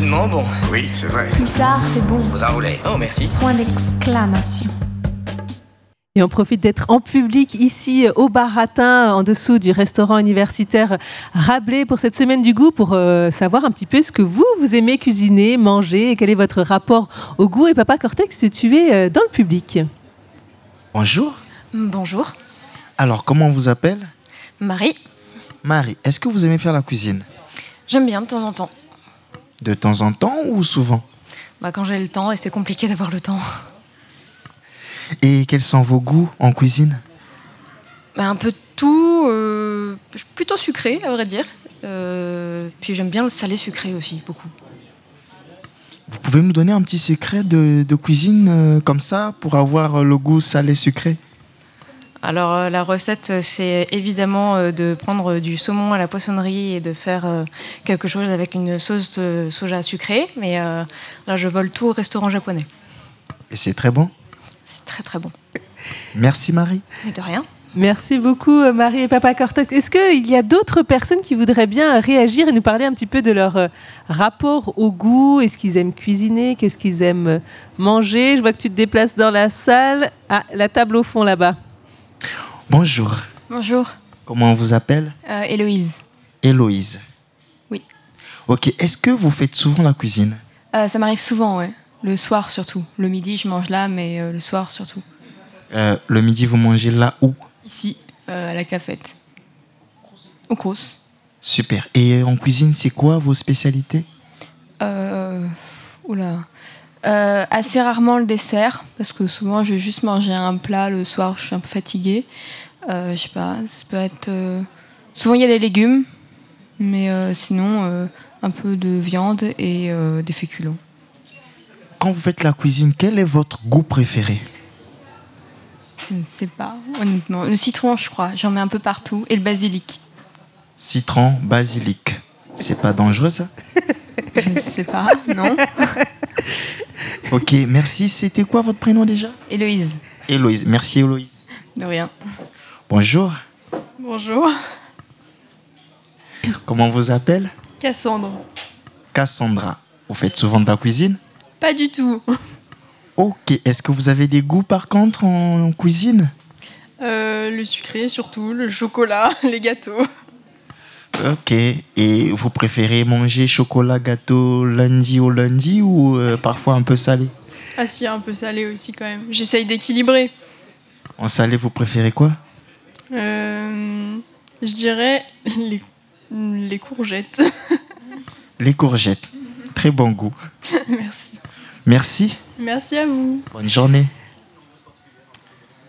Bon. Oui, c'est vrai. Pulsar, c'est bon. Vous enroulez. Oh, merci. Point d'exclamation. Et on profite d'être en public ici au Baratin, en dessous du restaurant universitaire Rabelais pour cette semaine du goût, pour euh, savoir un petit peu ce que vous, vous aimez cuisiner, manger, et quel est votre rapport au goût. Et Papa Cortex, tu es euh, dans le public. Bonjour. Bonjour, Alors, comment on vous appelle? Marie. Marie, est-ce que vous aimez faire la cuisine? J'aime bien de temps en temps. De temps en temps ou souvent Bah, quand j'ai le temps, et c'est compliqué d'avoir le temps. Et quels sont vos goûts en cuisine Bah, un peu de tout, euh, plutôt sucré, à vrai dire. Euh, puis j'aime bien le salé sucré aussi, beaucoup. Vous pouvez nous donner un petit secret de, de cuisine euh, comme ça pour avoir le goût salé-sucré Alors euh, la recette, euh, c'est évidemment euh, de prendre du saumon à la poissonnerie et de faire quelque chose avec une sauce soja sucrée. Mais euh, là, je vole tout au restaurant japonais. Et c'est très bon? C'est très très bon. Merci Marie. Mais de rien. Merci beaucoup Marie et Papa Cortex. Est-ce qu'il y a d'autres personnes qui voudraient bien réagir et nous parler un petit peu de leur rapport au goût? Est-ce qu'ils aiment cuisiner? Qu'est-ce qu'ils aiment manger? Je vois que tu te déplaces dans la salle. Ah, la table au fond là-bas. Bonjour. Bonjour, Comment on vous appelle euh, Héloïse. Héloïse. Oui. Ok, est-ce que vous faites souvent la cuisine Euh, ça m'arrive souvent, ouais. Le soir surtout. Le midi, je mange là, mais euh, le soir surtout. Le midi, vous mangez là où Ici, à la cafette. Au Crous. Super. Et en cuisine, c'est quoi vos spécialités Euh, oula. Euh, assez rarement le dessert, parce que souvent je vais juste manger un plat le soir, je suis un peu fatiguée. Euh, je sais pas, ça peut être. euh, Souvent il y a des légumes, mais euh, sinon euh, un peu de viande et euh, des féculents. Quand vous faites la cuisine, quel est votre goût préféré? Je ne sais pas, honnêtement. Le citron, je crois, j'en mets un peu partout, et le basilic. Citron, basilic. C'est pas dangereux ça? Je ne sais pas, non Ok, merci. C'était quoi votre prénom déjà? Héloïse, Héloïse. Merci Héloïse. de rien. Bonjour. Bonjour, Comment on vous appelle? Cassandre. Cassandra. Vous faites souvent de la cuisine? Pas du tout. Ok. Est-ce que vous avez des goûts par contre en, en cuisine? Euh, le sucré surtout, le chocolat, les gâteaux. Ok. Et vous préférez manger chocolat, gâteau lundi au lundi ou euh, parfois un peu salé? Ah si, un peu salé aussi quand même. J'essaye d'équilibrer. En salé, vous préférez quoi? Euh, je dirais les, les courgettes. Les courgettes. Très bon goût. Merci. Merci. Merci à vous. Bonne journée.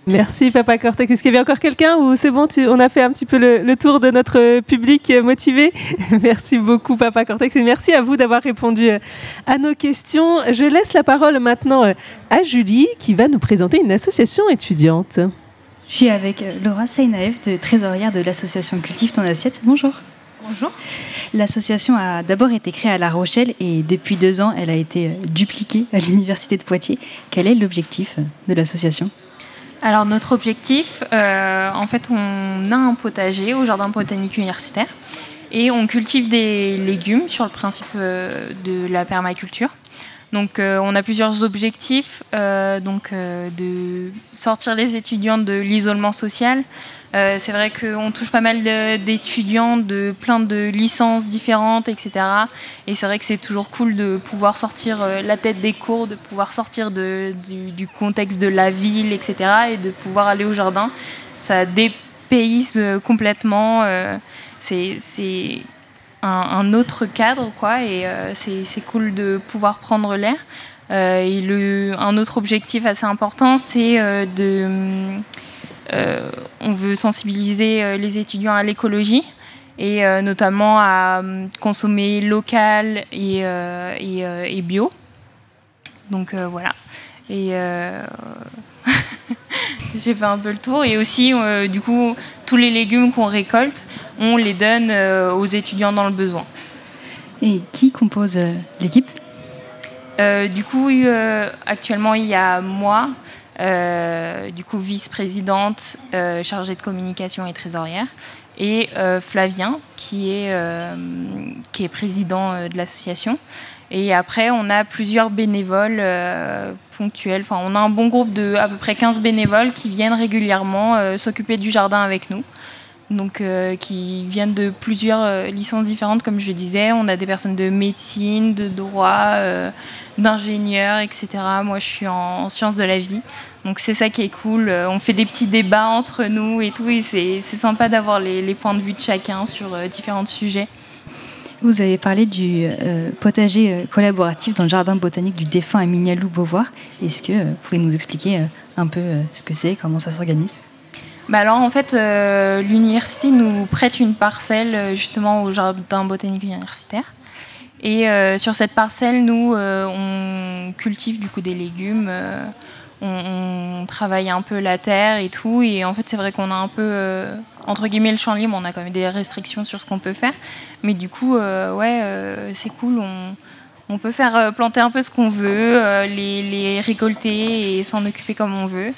Merci Papa Cortex. Est-ce qu'il y avait encore quelqu'un ou c'est bon, tu- on a fait un petit peu le, le tour de notre public euh, motivé? Merci beaucoup Papa Cortex et merci à vous d'avoir répondu euh, à nos questions. Je laisse la parole maintenant euh, à Julie qui va nous présenter une association étudiante. Je suis avec Laura Seinaev, de trésorière de l'association Cultive ton assiette. Bonjour. Bonjour. L'association a d'abord été créée à La Rochelle et depuis deux ans, elle a été dupliquée à l'Université de Poitiers. Quel est l'objectif de l'association? Alors notre objectif, euh, en fait, on a un potager au jardin botanique universitaire et on cultive des légumes sur le principe euh, de la permaculture. Donc euh, on a plusieurs objectifs, donc de sortir les étudiants de l'isolement social. Euh, c'est vrai qu'on touche pas mal d'étudiants de plein de licences différentes, etc. Et c'est vrai que c'est toujours cool de pouvoir sortir euh, la tête des cours, de pouvoir sortir du, contexte de la ville, etc. Et de pouvoir aller au jardin. Ça dépayse euh, complètement. c'est un, autre cadre, quoi. Et c'est cool de pouvoir prendre l'air. Et un autre objectif assez important, c'est de. Euh, on veut sensibiliser euh, les étudiants à l'écologie et euh, notamment à euh, consommer local et, et, et bio. Donc voilà. Et j'ai fait un peu le tour. Et aussi, euh, du coup, tous les légumes qu'on récolte, on les donne euh, aux étudiants dans le besoin. Et qui compose euh, l'équipe? Du coup, actuellement, il y a moi, du coup, vice-présidente, euh, chargée de communication et trésorière, et euh, Flavien, qui est, euh, qui est président euh, de l'association. Et après, on a plusieurs bénévoles euh, ponctuels. Enfin, on a un bon groupe de à peu près 15 bénévoles qui viennent régulièrement euh, s'occuper du jardin avec nous. Donc, euh, qui viennent de plusieurs euh, licences différentes, comme je le disais. On a des personnes de médecine, de droit, euh, d'ingénieur, etc. Moi, je suis en, en sciences de la vie. Donc, c'est ça qui est cool. Euh, On fait des petits débats entre nous et tout. Et c'est sympa d'avoir les, points de vue de chacun sur différents sujets. Vous avez parlé du potager collaboratif dans le jardin botanique du défunt Amignalou Beauvoir. Est-ce que vous pouvez nous expliquer un peu ce que c'est, comment ça s'organise? Bah alors en fait, euh, l'université nous prête une parcelle euh, justement au jardin botanique universitaire. Et euh, sur cette parcelle, nous, on cultive du coup des légumes, on, travaille un peu la terre et tout. Et en fait, c'est vrai qu'on a un peu, entre guillemets, le champ libre, on a quand même des restrictions sur ce qu'on peut faire. Mais du coup, ouais, c'est cool. On, peut faire planter un peu ce qu'on veut, les récolter et s'en occuper comme on veut.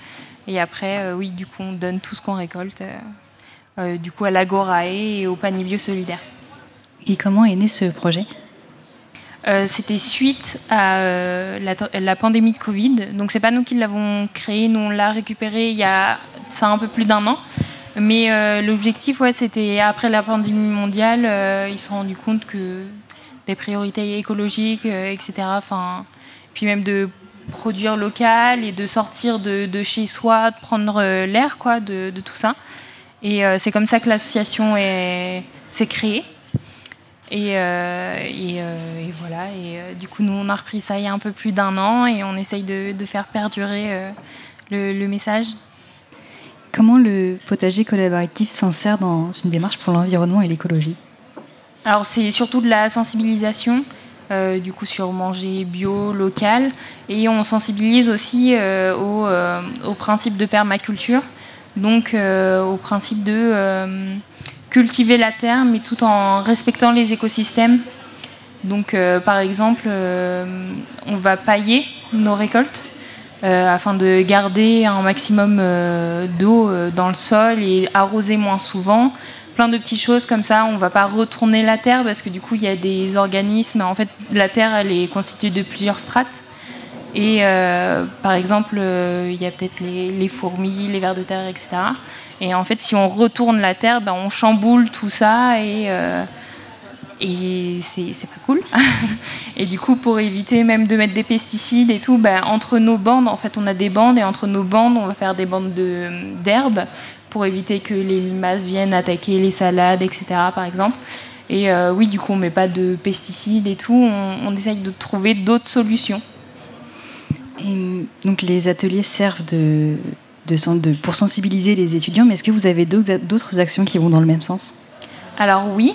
Et après, euh, oui, du coup, on donne tout ce qu'on récolte, euh, euh, du coup, à l'Agorae et au panier bio solidaire. Et comment est né ce projet? Euh, C'était suite à euh, la, la pandémie de Covid. Donc, c'est pas nous qui l'avons créé, nous on l'a récupéré il y a ça un peu plus d'un an. Mais euh, l'objectif, ouais, c'était après la pandémie mondiale, ils se sont rendus compte que des priorités écologiques, etc. Enfin, puis même de produire local et de sortir de, de chez soi, de prendre euh, l'air, quoi, de, de tout ça. Et euh, c'est comme ça que l'association est- s'est créée. Et, euh, et, euh, et voilà. Et du coup, nous, on a repris ça il y a un peu plus d'un an et on essaye de, de faire perdurer le, le message. Comment le potager collaboratif s'insère dans une démarche pour l'environnement et l'écologie? Alors, c'est surtout de la sensibilisation, euh, du coup, sur manger bio, local. Et on sensibilise aussi euh, au, euh, au principe de permaculture, donc euh, au principe de cultiver la terre, mais tout en respectant les écosystèmes. Donc, par exemple, on va pailler nos récoltes afin de garder un maximum d'eau dans le sol et arroser moins souvent. Plein de petites choses comme ça. On va pas retourner la terre parce que du coup, il y a des organismes. En fait, la terre, elle est constituée de plusieurs strates. Et euh, par exemple, euh, il y a peut-être les, fourmis, les vers de terre, etc. Et en fait, si on retourne la terre, ben, on chamboule tout ça et, euh, c'est pas cool. et du coup, pour éviter même de mettre des pesticides et tout, ben, entre nos bandes, en fait, on a des bandes et entre nos bandes, on va faire des bandes de- d'herbes pour éviter que les limaces viennent attaquer les salades, etc. par exemple. Et euh, oui, du coup, on met pas de pesticides et tout. On, on essaye de trouver d'autres solutions. Et donc les ateliers servent de, de, sen- de- pour sensibiliser les étudiants, mais est-ce que vous avez d'autres d'autres actions qui vont dans le même sens? Alors oui,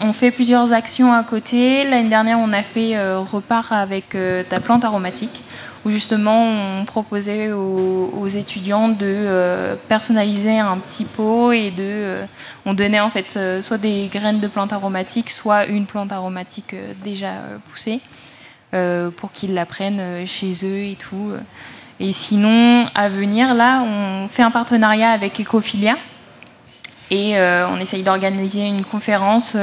on fait plusieurs actions à côté. L'année dernière, on a fait euh, Repart avec euh, ta plante aromatique, justement on proposait aux, étudiants de euh, personnaliser un petit pot et de, euh, on donnait en fait euh, soit des graines de plantes aromatiques, soit une plante aromatique déjà poussée, pour qu'ils la prennent chez eux et tout. Et sinon, à venir, là, on fait un partenariat avec Ecophilia. Et on essaye d'organiser une conférence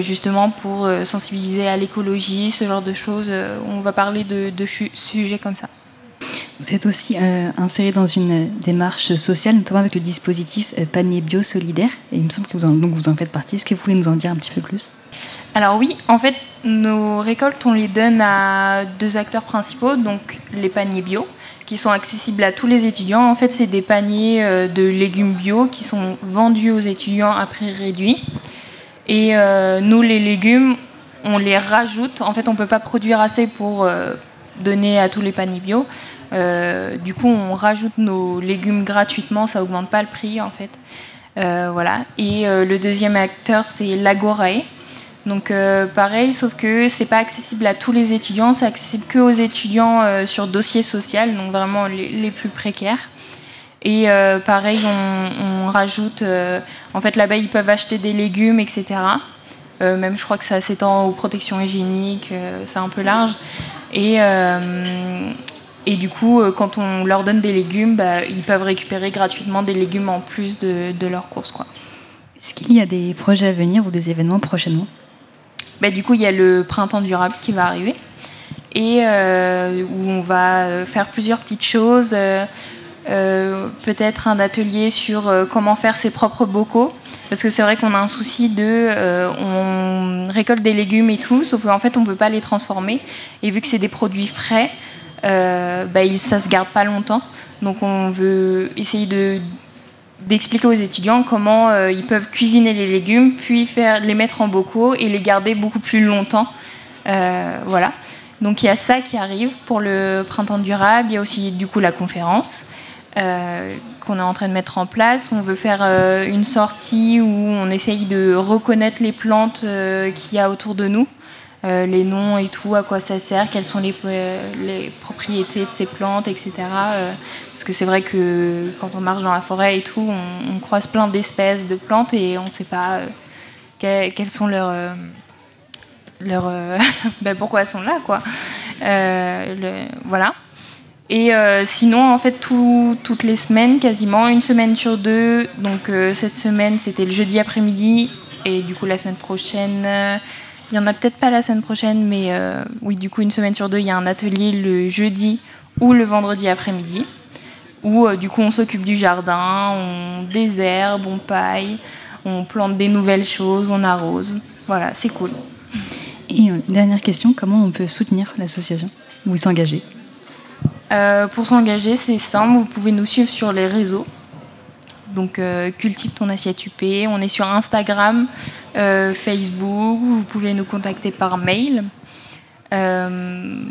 justement pour euh, sensibiliser à l'écologie, ce genre de choses. Euh, on va parler de, sujets comme ça. Vous êtes aussi euh, inséré dans une démarche sociale, notamment avec le dispositif euh, panier bio solidaire, et il me semble que vous en, donc vous en faites partie. Est-ce que vous pouvez nous en dire un petit peu plus? Alors oui, en fait, nos récoltes, on les donne à deux acteurs principaux, donc les paniers bio, qui sont accessibles à tous les étudiants. En fait, c'est des paniers euh, de légumes bio qui sont vendus aux étudiants à prix réduit. Et euh, nous, les légumes, on les rajoute. En fait, on ne peut pas produire assez pour euh, donner à tous les paniers bio. Euh, du coup, on rajoute nos légumes gratuitement, ça augmente pas le prix en fait. Voilà. Et le deuxième acteur, c'est l'Agorae. Donc pareil, sauf que c'est pas accessible à tous les étudiants, c'est accessible que aux étudiants sur dossier social, donc vraiment les plus précaires. Et euh, pareil, on, on rajoute, euh, en fait là-bas ils peuvent acheter des légumes, etc. Euh, même je crois que ça s'étend aux protections hygiéniques, c'est un peu large. Et, et du coup, quand on leur donne des légumes, bah, ils peuvent récupérer gratuitement des légumes en plus de, de leurs courses. Est-ce qu'il y a des projets à venir ou des événements prochainement? Bah, Du coup, il y a le printemps durable qui va arriver et où on va faire plusieurs petites choses. Euh, peut-être un atelier sur comment faire ses propres bocaux. Parce que c'est vrai qu'on a un souci de. on récolte des légumes et tout, sauf qu'en fait, on ne peut pas les transformer. Et vu que c'est des produits frais, bah, ça ne se garde pas longtemps. Donc on veut essayer de d'expliquer aux étudiants comment euh, ils peuvent cuisiner les légumes, puis faire, les mettre en bocaux et les garder beaucoup plus longtemps. Euh, voilà. Donc il y a ça qui arrive pour le printemps durable. Il y a aussi du coup la conférence euh, qu'on est en train de mettre en place. On veut faire une sortie où on essaye de reconnaître les plantes qu'il y a autour de nous. Euh, les noms et tout, à quoi ça sert, quelles sont les, propriétés de ces plantes, etc. Euh, parce que c'est vrai que quand on marche dans la forêt et tout, on, croise plein d'espèces de plantes et on ne sait pas euh, quelles sont leurs... leur, ben pourquoi elles sont là, quoi. voilà. Et sinon, en fait, toutes les semaines, quasiment, une semaine sur deux. Donc, cette semaine, c'était le jeudi après-midi. Et du coup, la semaine prochaine, il y en a peut-être pas la semaine prochaine, mais euh, oui, du coup, une semaine sur deux, il y a un atelier le jeudi ou le vendredi après-midi, où euh, du coup, on s'occupe du jardin, on désherbe, on paille, on plante des nouvelles choses, on arrose. Voilà, c'est cool. Et euh, dernière question, comment on peut soutenir l'association? Ou s'engager Pour s'engager, c'est simple, vous pouvez nous suivre sur les réseaux. Donc euh, cultive ton assiette UP. On est sur Instagram, euh, Facebook. Vous pouvez nous contacter par mail. Euh,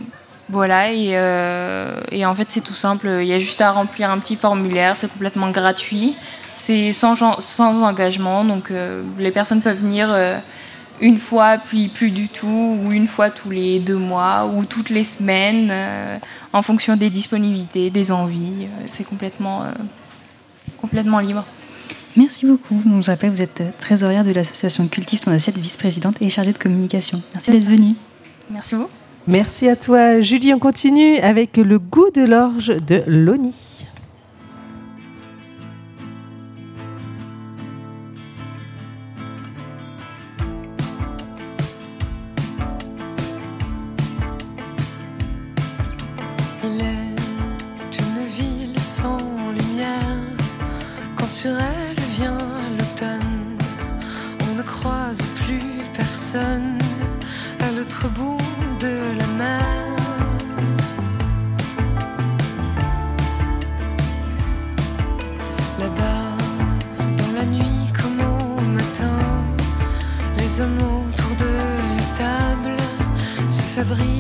voilà, et, en fait c'est tout simple, il y a juste à remplir un petit formulaire, c'est complètement gratuit, c'est sans, sans engagement, donc les personnes peuvent venir une fois, puis plus du tout, ou une fois tous les deux mois, ou toutes les semaines, en fonction des disponibilités, des envies, c'est complètement complètement libre. Merci beaucoup. Donc, je rappelle, vous êtes trésorière de l'association Cultive ton assiette, vice-présidente et chargée de communication. Merci d'être venue. Merci beaucoup. Merci à toi, Julie. On continue avec le goût de l'orge de Loni. Se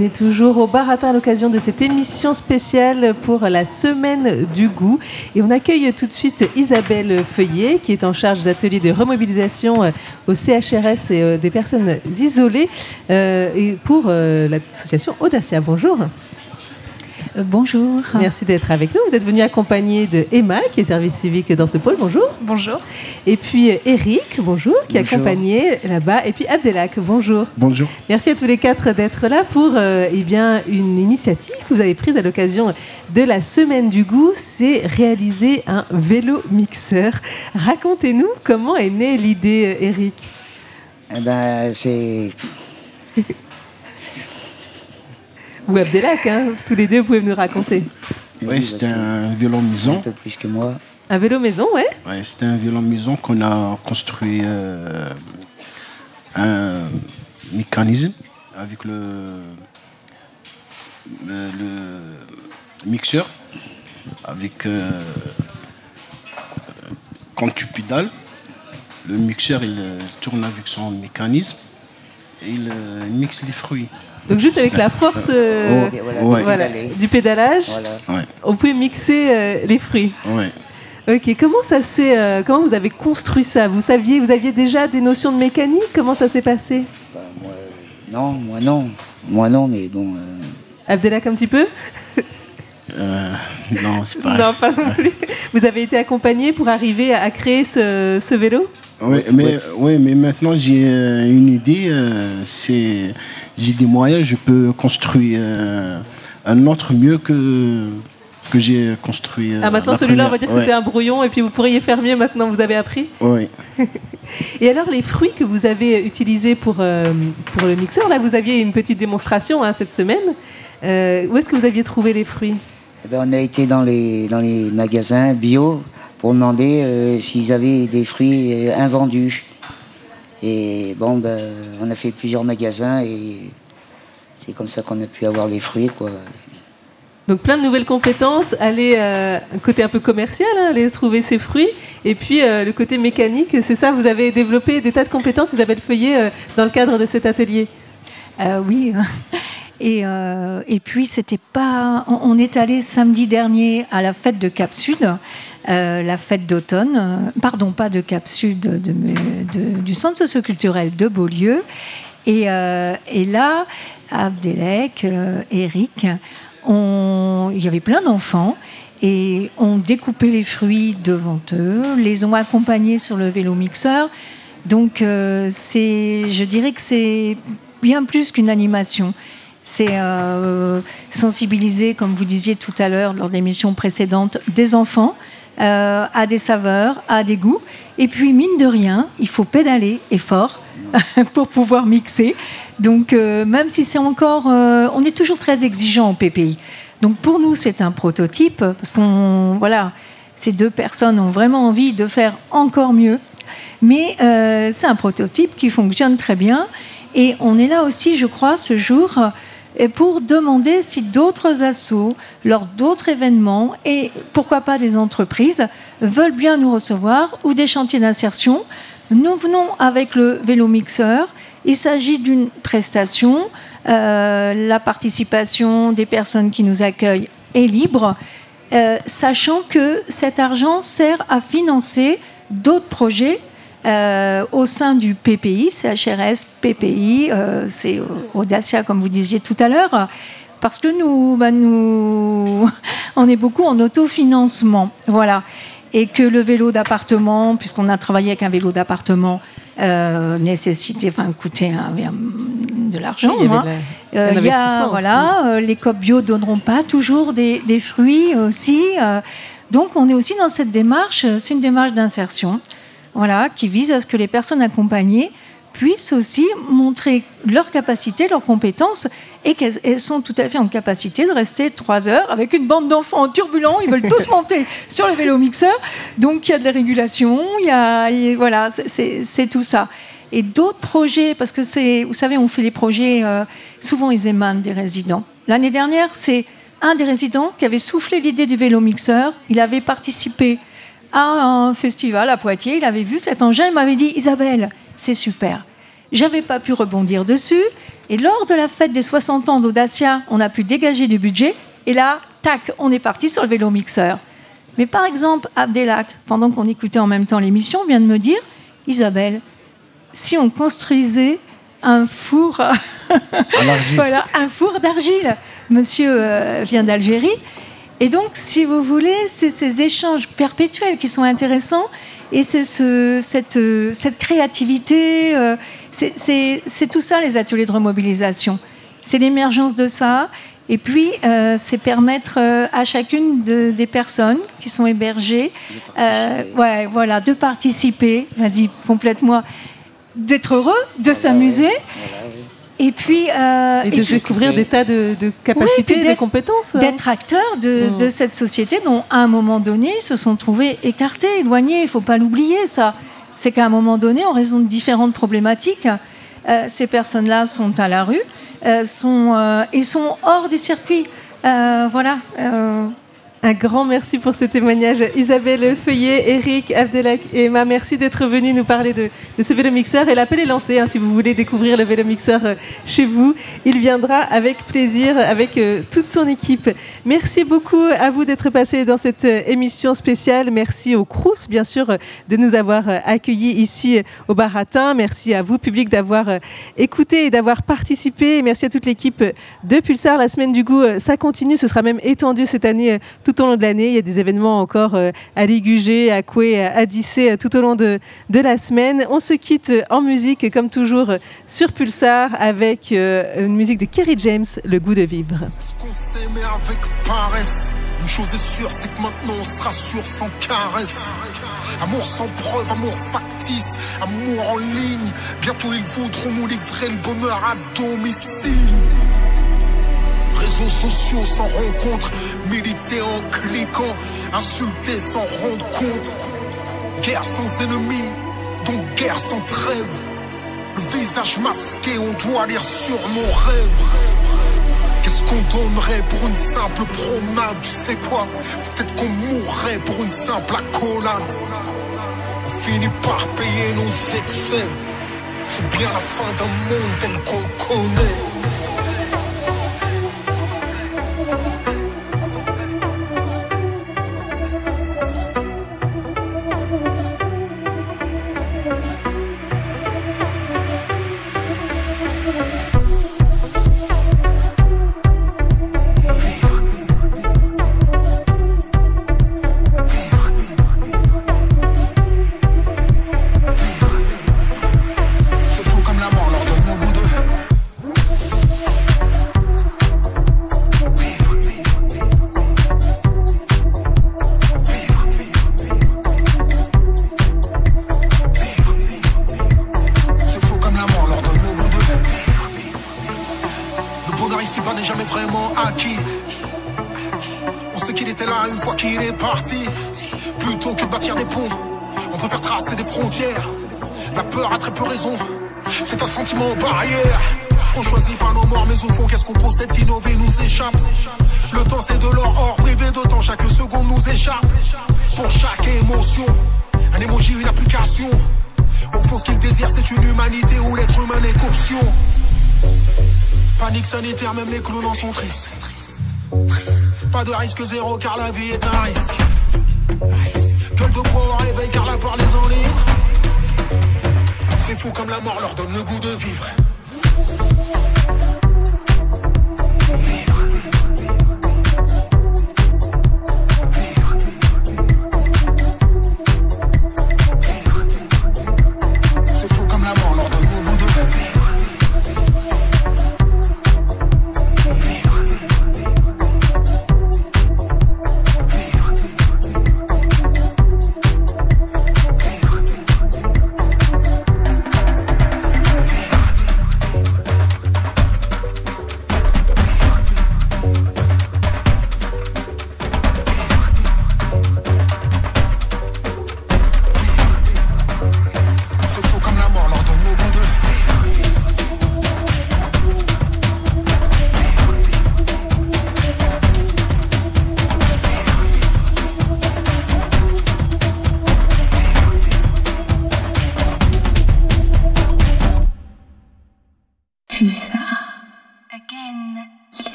on est toujours au Baratin à l'occasion de cette émission spéciale pour la semaine du goût. Et on accueille tout de suite Isabelle Feuillet, qui est en charge des ateliers de remobilisation euh, au CHRS et euh, des personnes isolées, euh, pour l'association Audacia. Bonjour. Euh, bonjour. Merci d'être avec nous. Vous êtes venu accompagné de Emma, qui est service civique dans ce pôle. Bonjour. Bonjour. Et puis euh, Eric, bonjour, qui est accompagné là-bas. Et puis Abdelak, bonjour. Bonjour. Merci à tous les quatre d'être là pour euh, eh bien, une initiative que vous avez prise à l'occasion de la Semaine du Goût, c'est réaliser un vélo mixeur. Racontez-nous comment est née l'idée, Eric. Eh ben, c'est. Ou Abdelak, hein, tous les deux, vous pouvez nous raconter. Oui, c'était un violon maison. Un peu plus que moi. Un vélo maison, ouais Ouais, c'était un violon maison qu'on a construit euh, un mécanisme avec le, le, le mixeur. Avec. euh, quand tu pédales, le mixeur il euh, tourne avec son mécanisme et il euh, mixe les fruits. Donc juste avec la force euh, Oh, voilà, Ouais. voilà, pédaler. du pédalage, Ouais. on peut mixer euh, les fruits. Ouais. Ok, comment ça s'est, euh, comment vous avez construit ça? Vous saviez, vous aviez déjà des notions de mécanique? Comment ça s'est passé? Non, moi non. Moi non, mais bon. euh, Abdelak un petit peu? Euh, non, c'est pas. Non, pas non plus. Vous avez été accompagné pour arriver à créer ce, ce vélo Oui, mais, ouais, mais maintenant j'ai euh, une idée. euh, c'est, j'ai des moyens, je peux construire euh, un autre mieux que que j'ai construit. euh, Ah, maintenant celui-là, on va dire que Ouais. c'était un brouillon et puis vous pourriez faire mieux maintenant, vous avez appris Oui. Et alors, les fruits que vous avez utilisés pour, euh, pour le mixeur, là, vous aviez une petite démonstration hein, cette semaine. Euh, où est-ce que vous aviez trouvé les fruits? Eh ben, on a été dans les, dans les magasins bio pour demander euh, s'ils avaient des fruits euh, invendus. Et bon, ben, on a fait plusieurs magasins et c'est comme ça qu'on a pu avoir les fruits, quoi. Donc plein de nouvelles compétences, aller euh, un côté un peu commercial, hein, aller trouver ses fruits, et puis euh, le côté mécanique, c'est ça, vous avez développé des tas de compétences, Isabelle Feuillet, euh, dans le cadre de cet atelier? Euh, oui. Et, euh, et puis, c'était pas. On, est allé samedi dernier à la fête de Cap Sud, euh, la fête d'automne. euh, Pardon, pas de Cap Sud, du centre socioculturel de Beaulieu. Et, et là, Abdelek, Eric, il y avait plein d'enfants. Et on découpait les fruits devant eux, les ont accompagnés sur le vélo mixeur. Donc, je dirais que c'est bien plus qu'une animation. C'est euh, sensibiliser, comme vous disiez tout à l'heure lors de l'émission précédente, des enfants euh, à des saveurs, à des goûts. Et puis, mine de rien, il faut pédaler et fort pour pouvoir mixer. Donc, euh, même si c'est encore. on est toujours très exigeant en PPI. Donc, pour nous, c'est un prototype parce qu'on. Voilà, ces deux personnes ont vraiment envie de faire encore mieux. Mais c'est un prototype qui fonctionne très bien. Et on est là aussi, je crois, ce jour euh, pour demander si d'autres assos, lors d'autres événements, et pourquoi pas des entreprises, veulent bien nous recevoir ou des chantiers d'insertion. Nous venons avec le vélo mixeur. Il s'agit d'une prestation. Euh, la participation des personnes qui nous accueillent est libre, euh, sachant que cet argent sert à financer d'autres projets euh, au sein du PPI, CHRS, PPI, euh, c'est Audacia, comme vous disiez tout à l'heure, parce que nous, bah, nous, on est beaucoup en autofinancement. Voilà. Et que le vélo d'appartement, puisqu'on a travaillé avec un vélo d'appartement, euh, nécessitait, enfin, coûtait un- de l'argent. Oui, hein. la- Euh, un il y a- investissement. voilà, euh, les COP bio donneront pas toujours des, des fruits aussi. donc, on est aussi dans cette démarche, c'est une démarche d'insertion, voilà, qui vise à ce que les personnes accompagnées puissent aussi montrer leur capacité, leurs compétences, et qu'elles elles sont tout à fait en capacité de rester trois heures avec une bande d'enfants turbulents. Ils veulent tous monter sur le vélo mixeur. Donc, il y a de la régulation, il y a, il- voilà, c'est- tout ça. Et d'autres projets, parce que c'est, vous savez, on fait les projets, euh, souvent ils émanent des résidents. L'année dernière, c'est un des résidents qui avait soufflé l'idée du vélo mixeur. Il avait participé à un festival à Poitiers. Il avait vu cet engin, il m'avait dit Isabelle, c'est super. J'avais pas pu rebondir dessus. Et lors de la fête des 60 ans d'Audacia, on a pu dégager du budget. Et là, tac, on est parti sur le vélo mixeur. Mais par exemple, Abdelak, pendant qu'on écoutait en même temps l'émission, vient de me dire Isabelle, si on construisait un four, voilà, un four d'argile. Monsieur euh, vient d'Algérie. Et donc, si vous voulez, c'est ces échanges perpétuels qui sont intéressants. Et c'est ce, cette, euh, cette, créativité, euh, c'est tout ça les ateliers de remobilisation. C'est l'émergence de ça. Et puis, euh, c'est permettre euh, à chacune de, des personnes qui sont hébergées, ouais, voilà, de participer. Vas-y, complète-moi. D'être heureux, de s'amuser. Et puis. Euh, et de découvrir des tas de, de capacités, oui, de compétences. D'être acteur de, Mm. de, cette société dont, à un moment donné, ils se sont trouvés écartés, éloignés. Il ne faut pas l'oublier, ça. C'est qu'à un moment donné, en raison de différentes problématiques, euh, ces personnes-là sont à la rue euh, sont, euh, et sont hors des circuits. Euh, voilà. Un grand merci pour ce témoignage. Isabelle Feuillet, Eric, Abdelak et Emma, merci d'être venus nous parler de, ce vélo mixeur. Et l'appel est lancé hein, si vous voulez découvrir le vélo mixeur euh, chez vous. Il viendra avec plaisir avec euh, toute son équipe. Merci beaucoup à vous d'être passé dans cette euh, émission spéciale. Merci au Crous, bien sûr, de nous avoir accueillis ici au Baratin. Merci à vous, public, d'avoir écouté et d'avoir participé. Merci à toute l'équipe de Pulsar. La semaine du goût, ça continue. Ce sera même étendu cette année, tout au long de l'année. Il y a des événements encore euh, à Ligugé, à Coué, à Dissé, euh, tout au long de, de la semaine. On se quitte euh, en musique, comme toujours, sur Pulsar, avec une musique de Kerry James, Le goût de vivre. avec paresse. Une chose est sûre, c'est que maintenant on se rassure sans caresse. Amour sans preuve, amour factice, amour en ligne. Bientôt ils voudront nous livrer le bonheur à domicile. Réseaux sociaux sans rencontre, militer en cliquant, insulter sans rendre compte. Guerre sans ennemi, donc guerre sans trêve. Le visage masqué, on doit lire sur nos rêves. Qu'est-ce qu'on donnerait pour une simple promenade Tu sais quoi? Peut-être qu'on mourrait pour une simple accolade. On finit par payer nos excès. C'est bien la fin d'un monde tel qu'on connaît. La peur a très peu raison. C'est un sentiment barrière. On choisit pas nos morts mais au fond qu'est-ce qu'on possède S'innover nous échappe. Le temps c'est de l'or or privé de temps. Chaque seconde nous échappe. Pour chaque émotion Un émoji une application. Au fond ce qu'il désire c'est une humanité Où l'être humain n'est qu'option Panique sanitaire même les clowns en sont tristes. Pas de risque zéro car la vie est un risque De bois au réveil car la peur les enivre C'est fou comme la mort leur donne le goût de vivre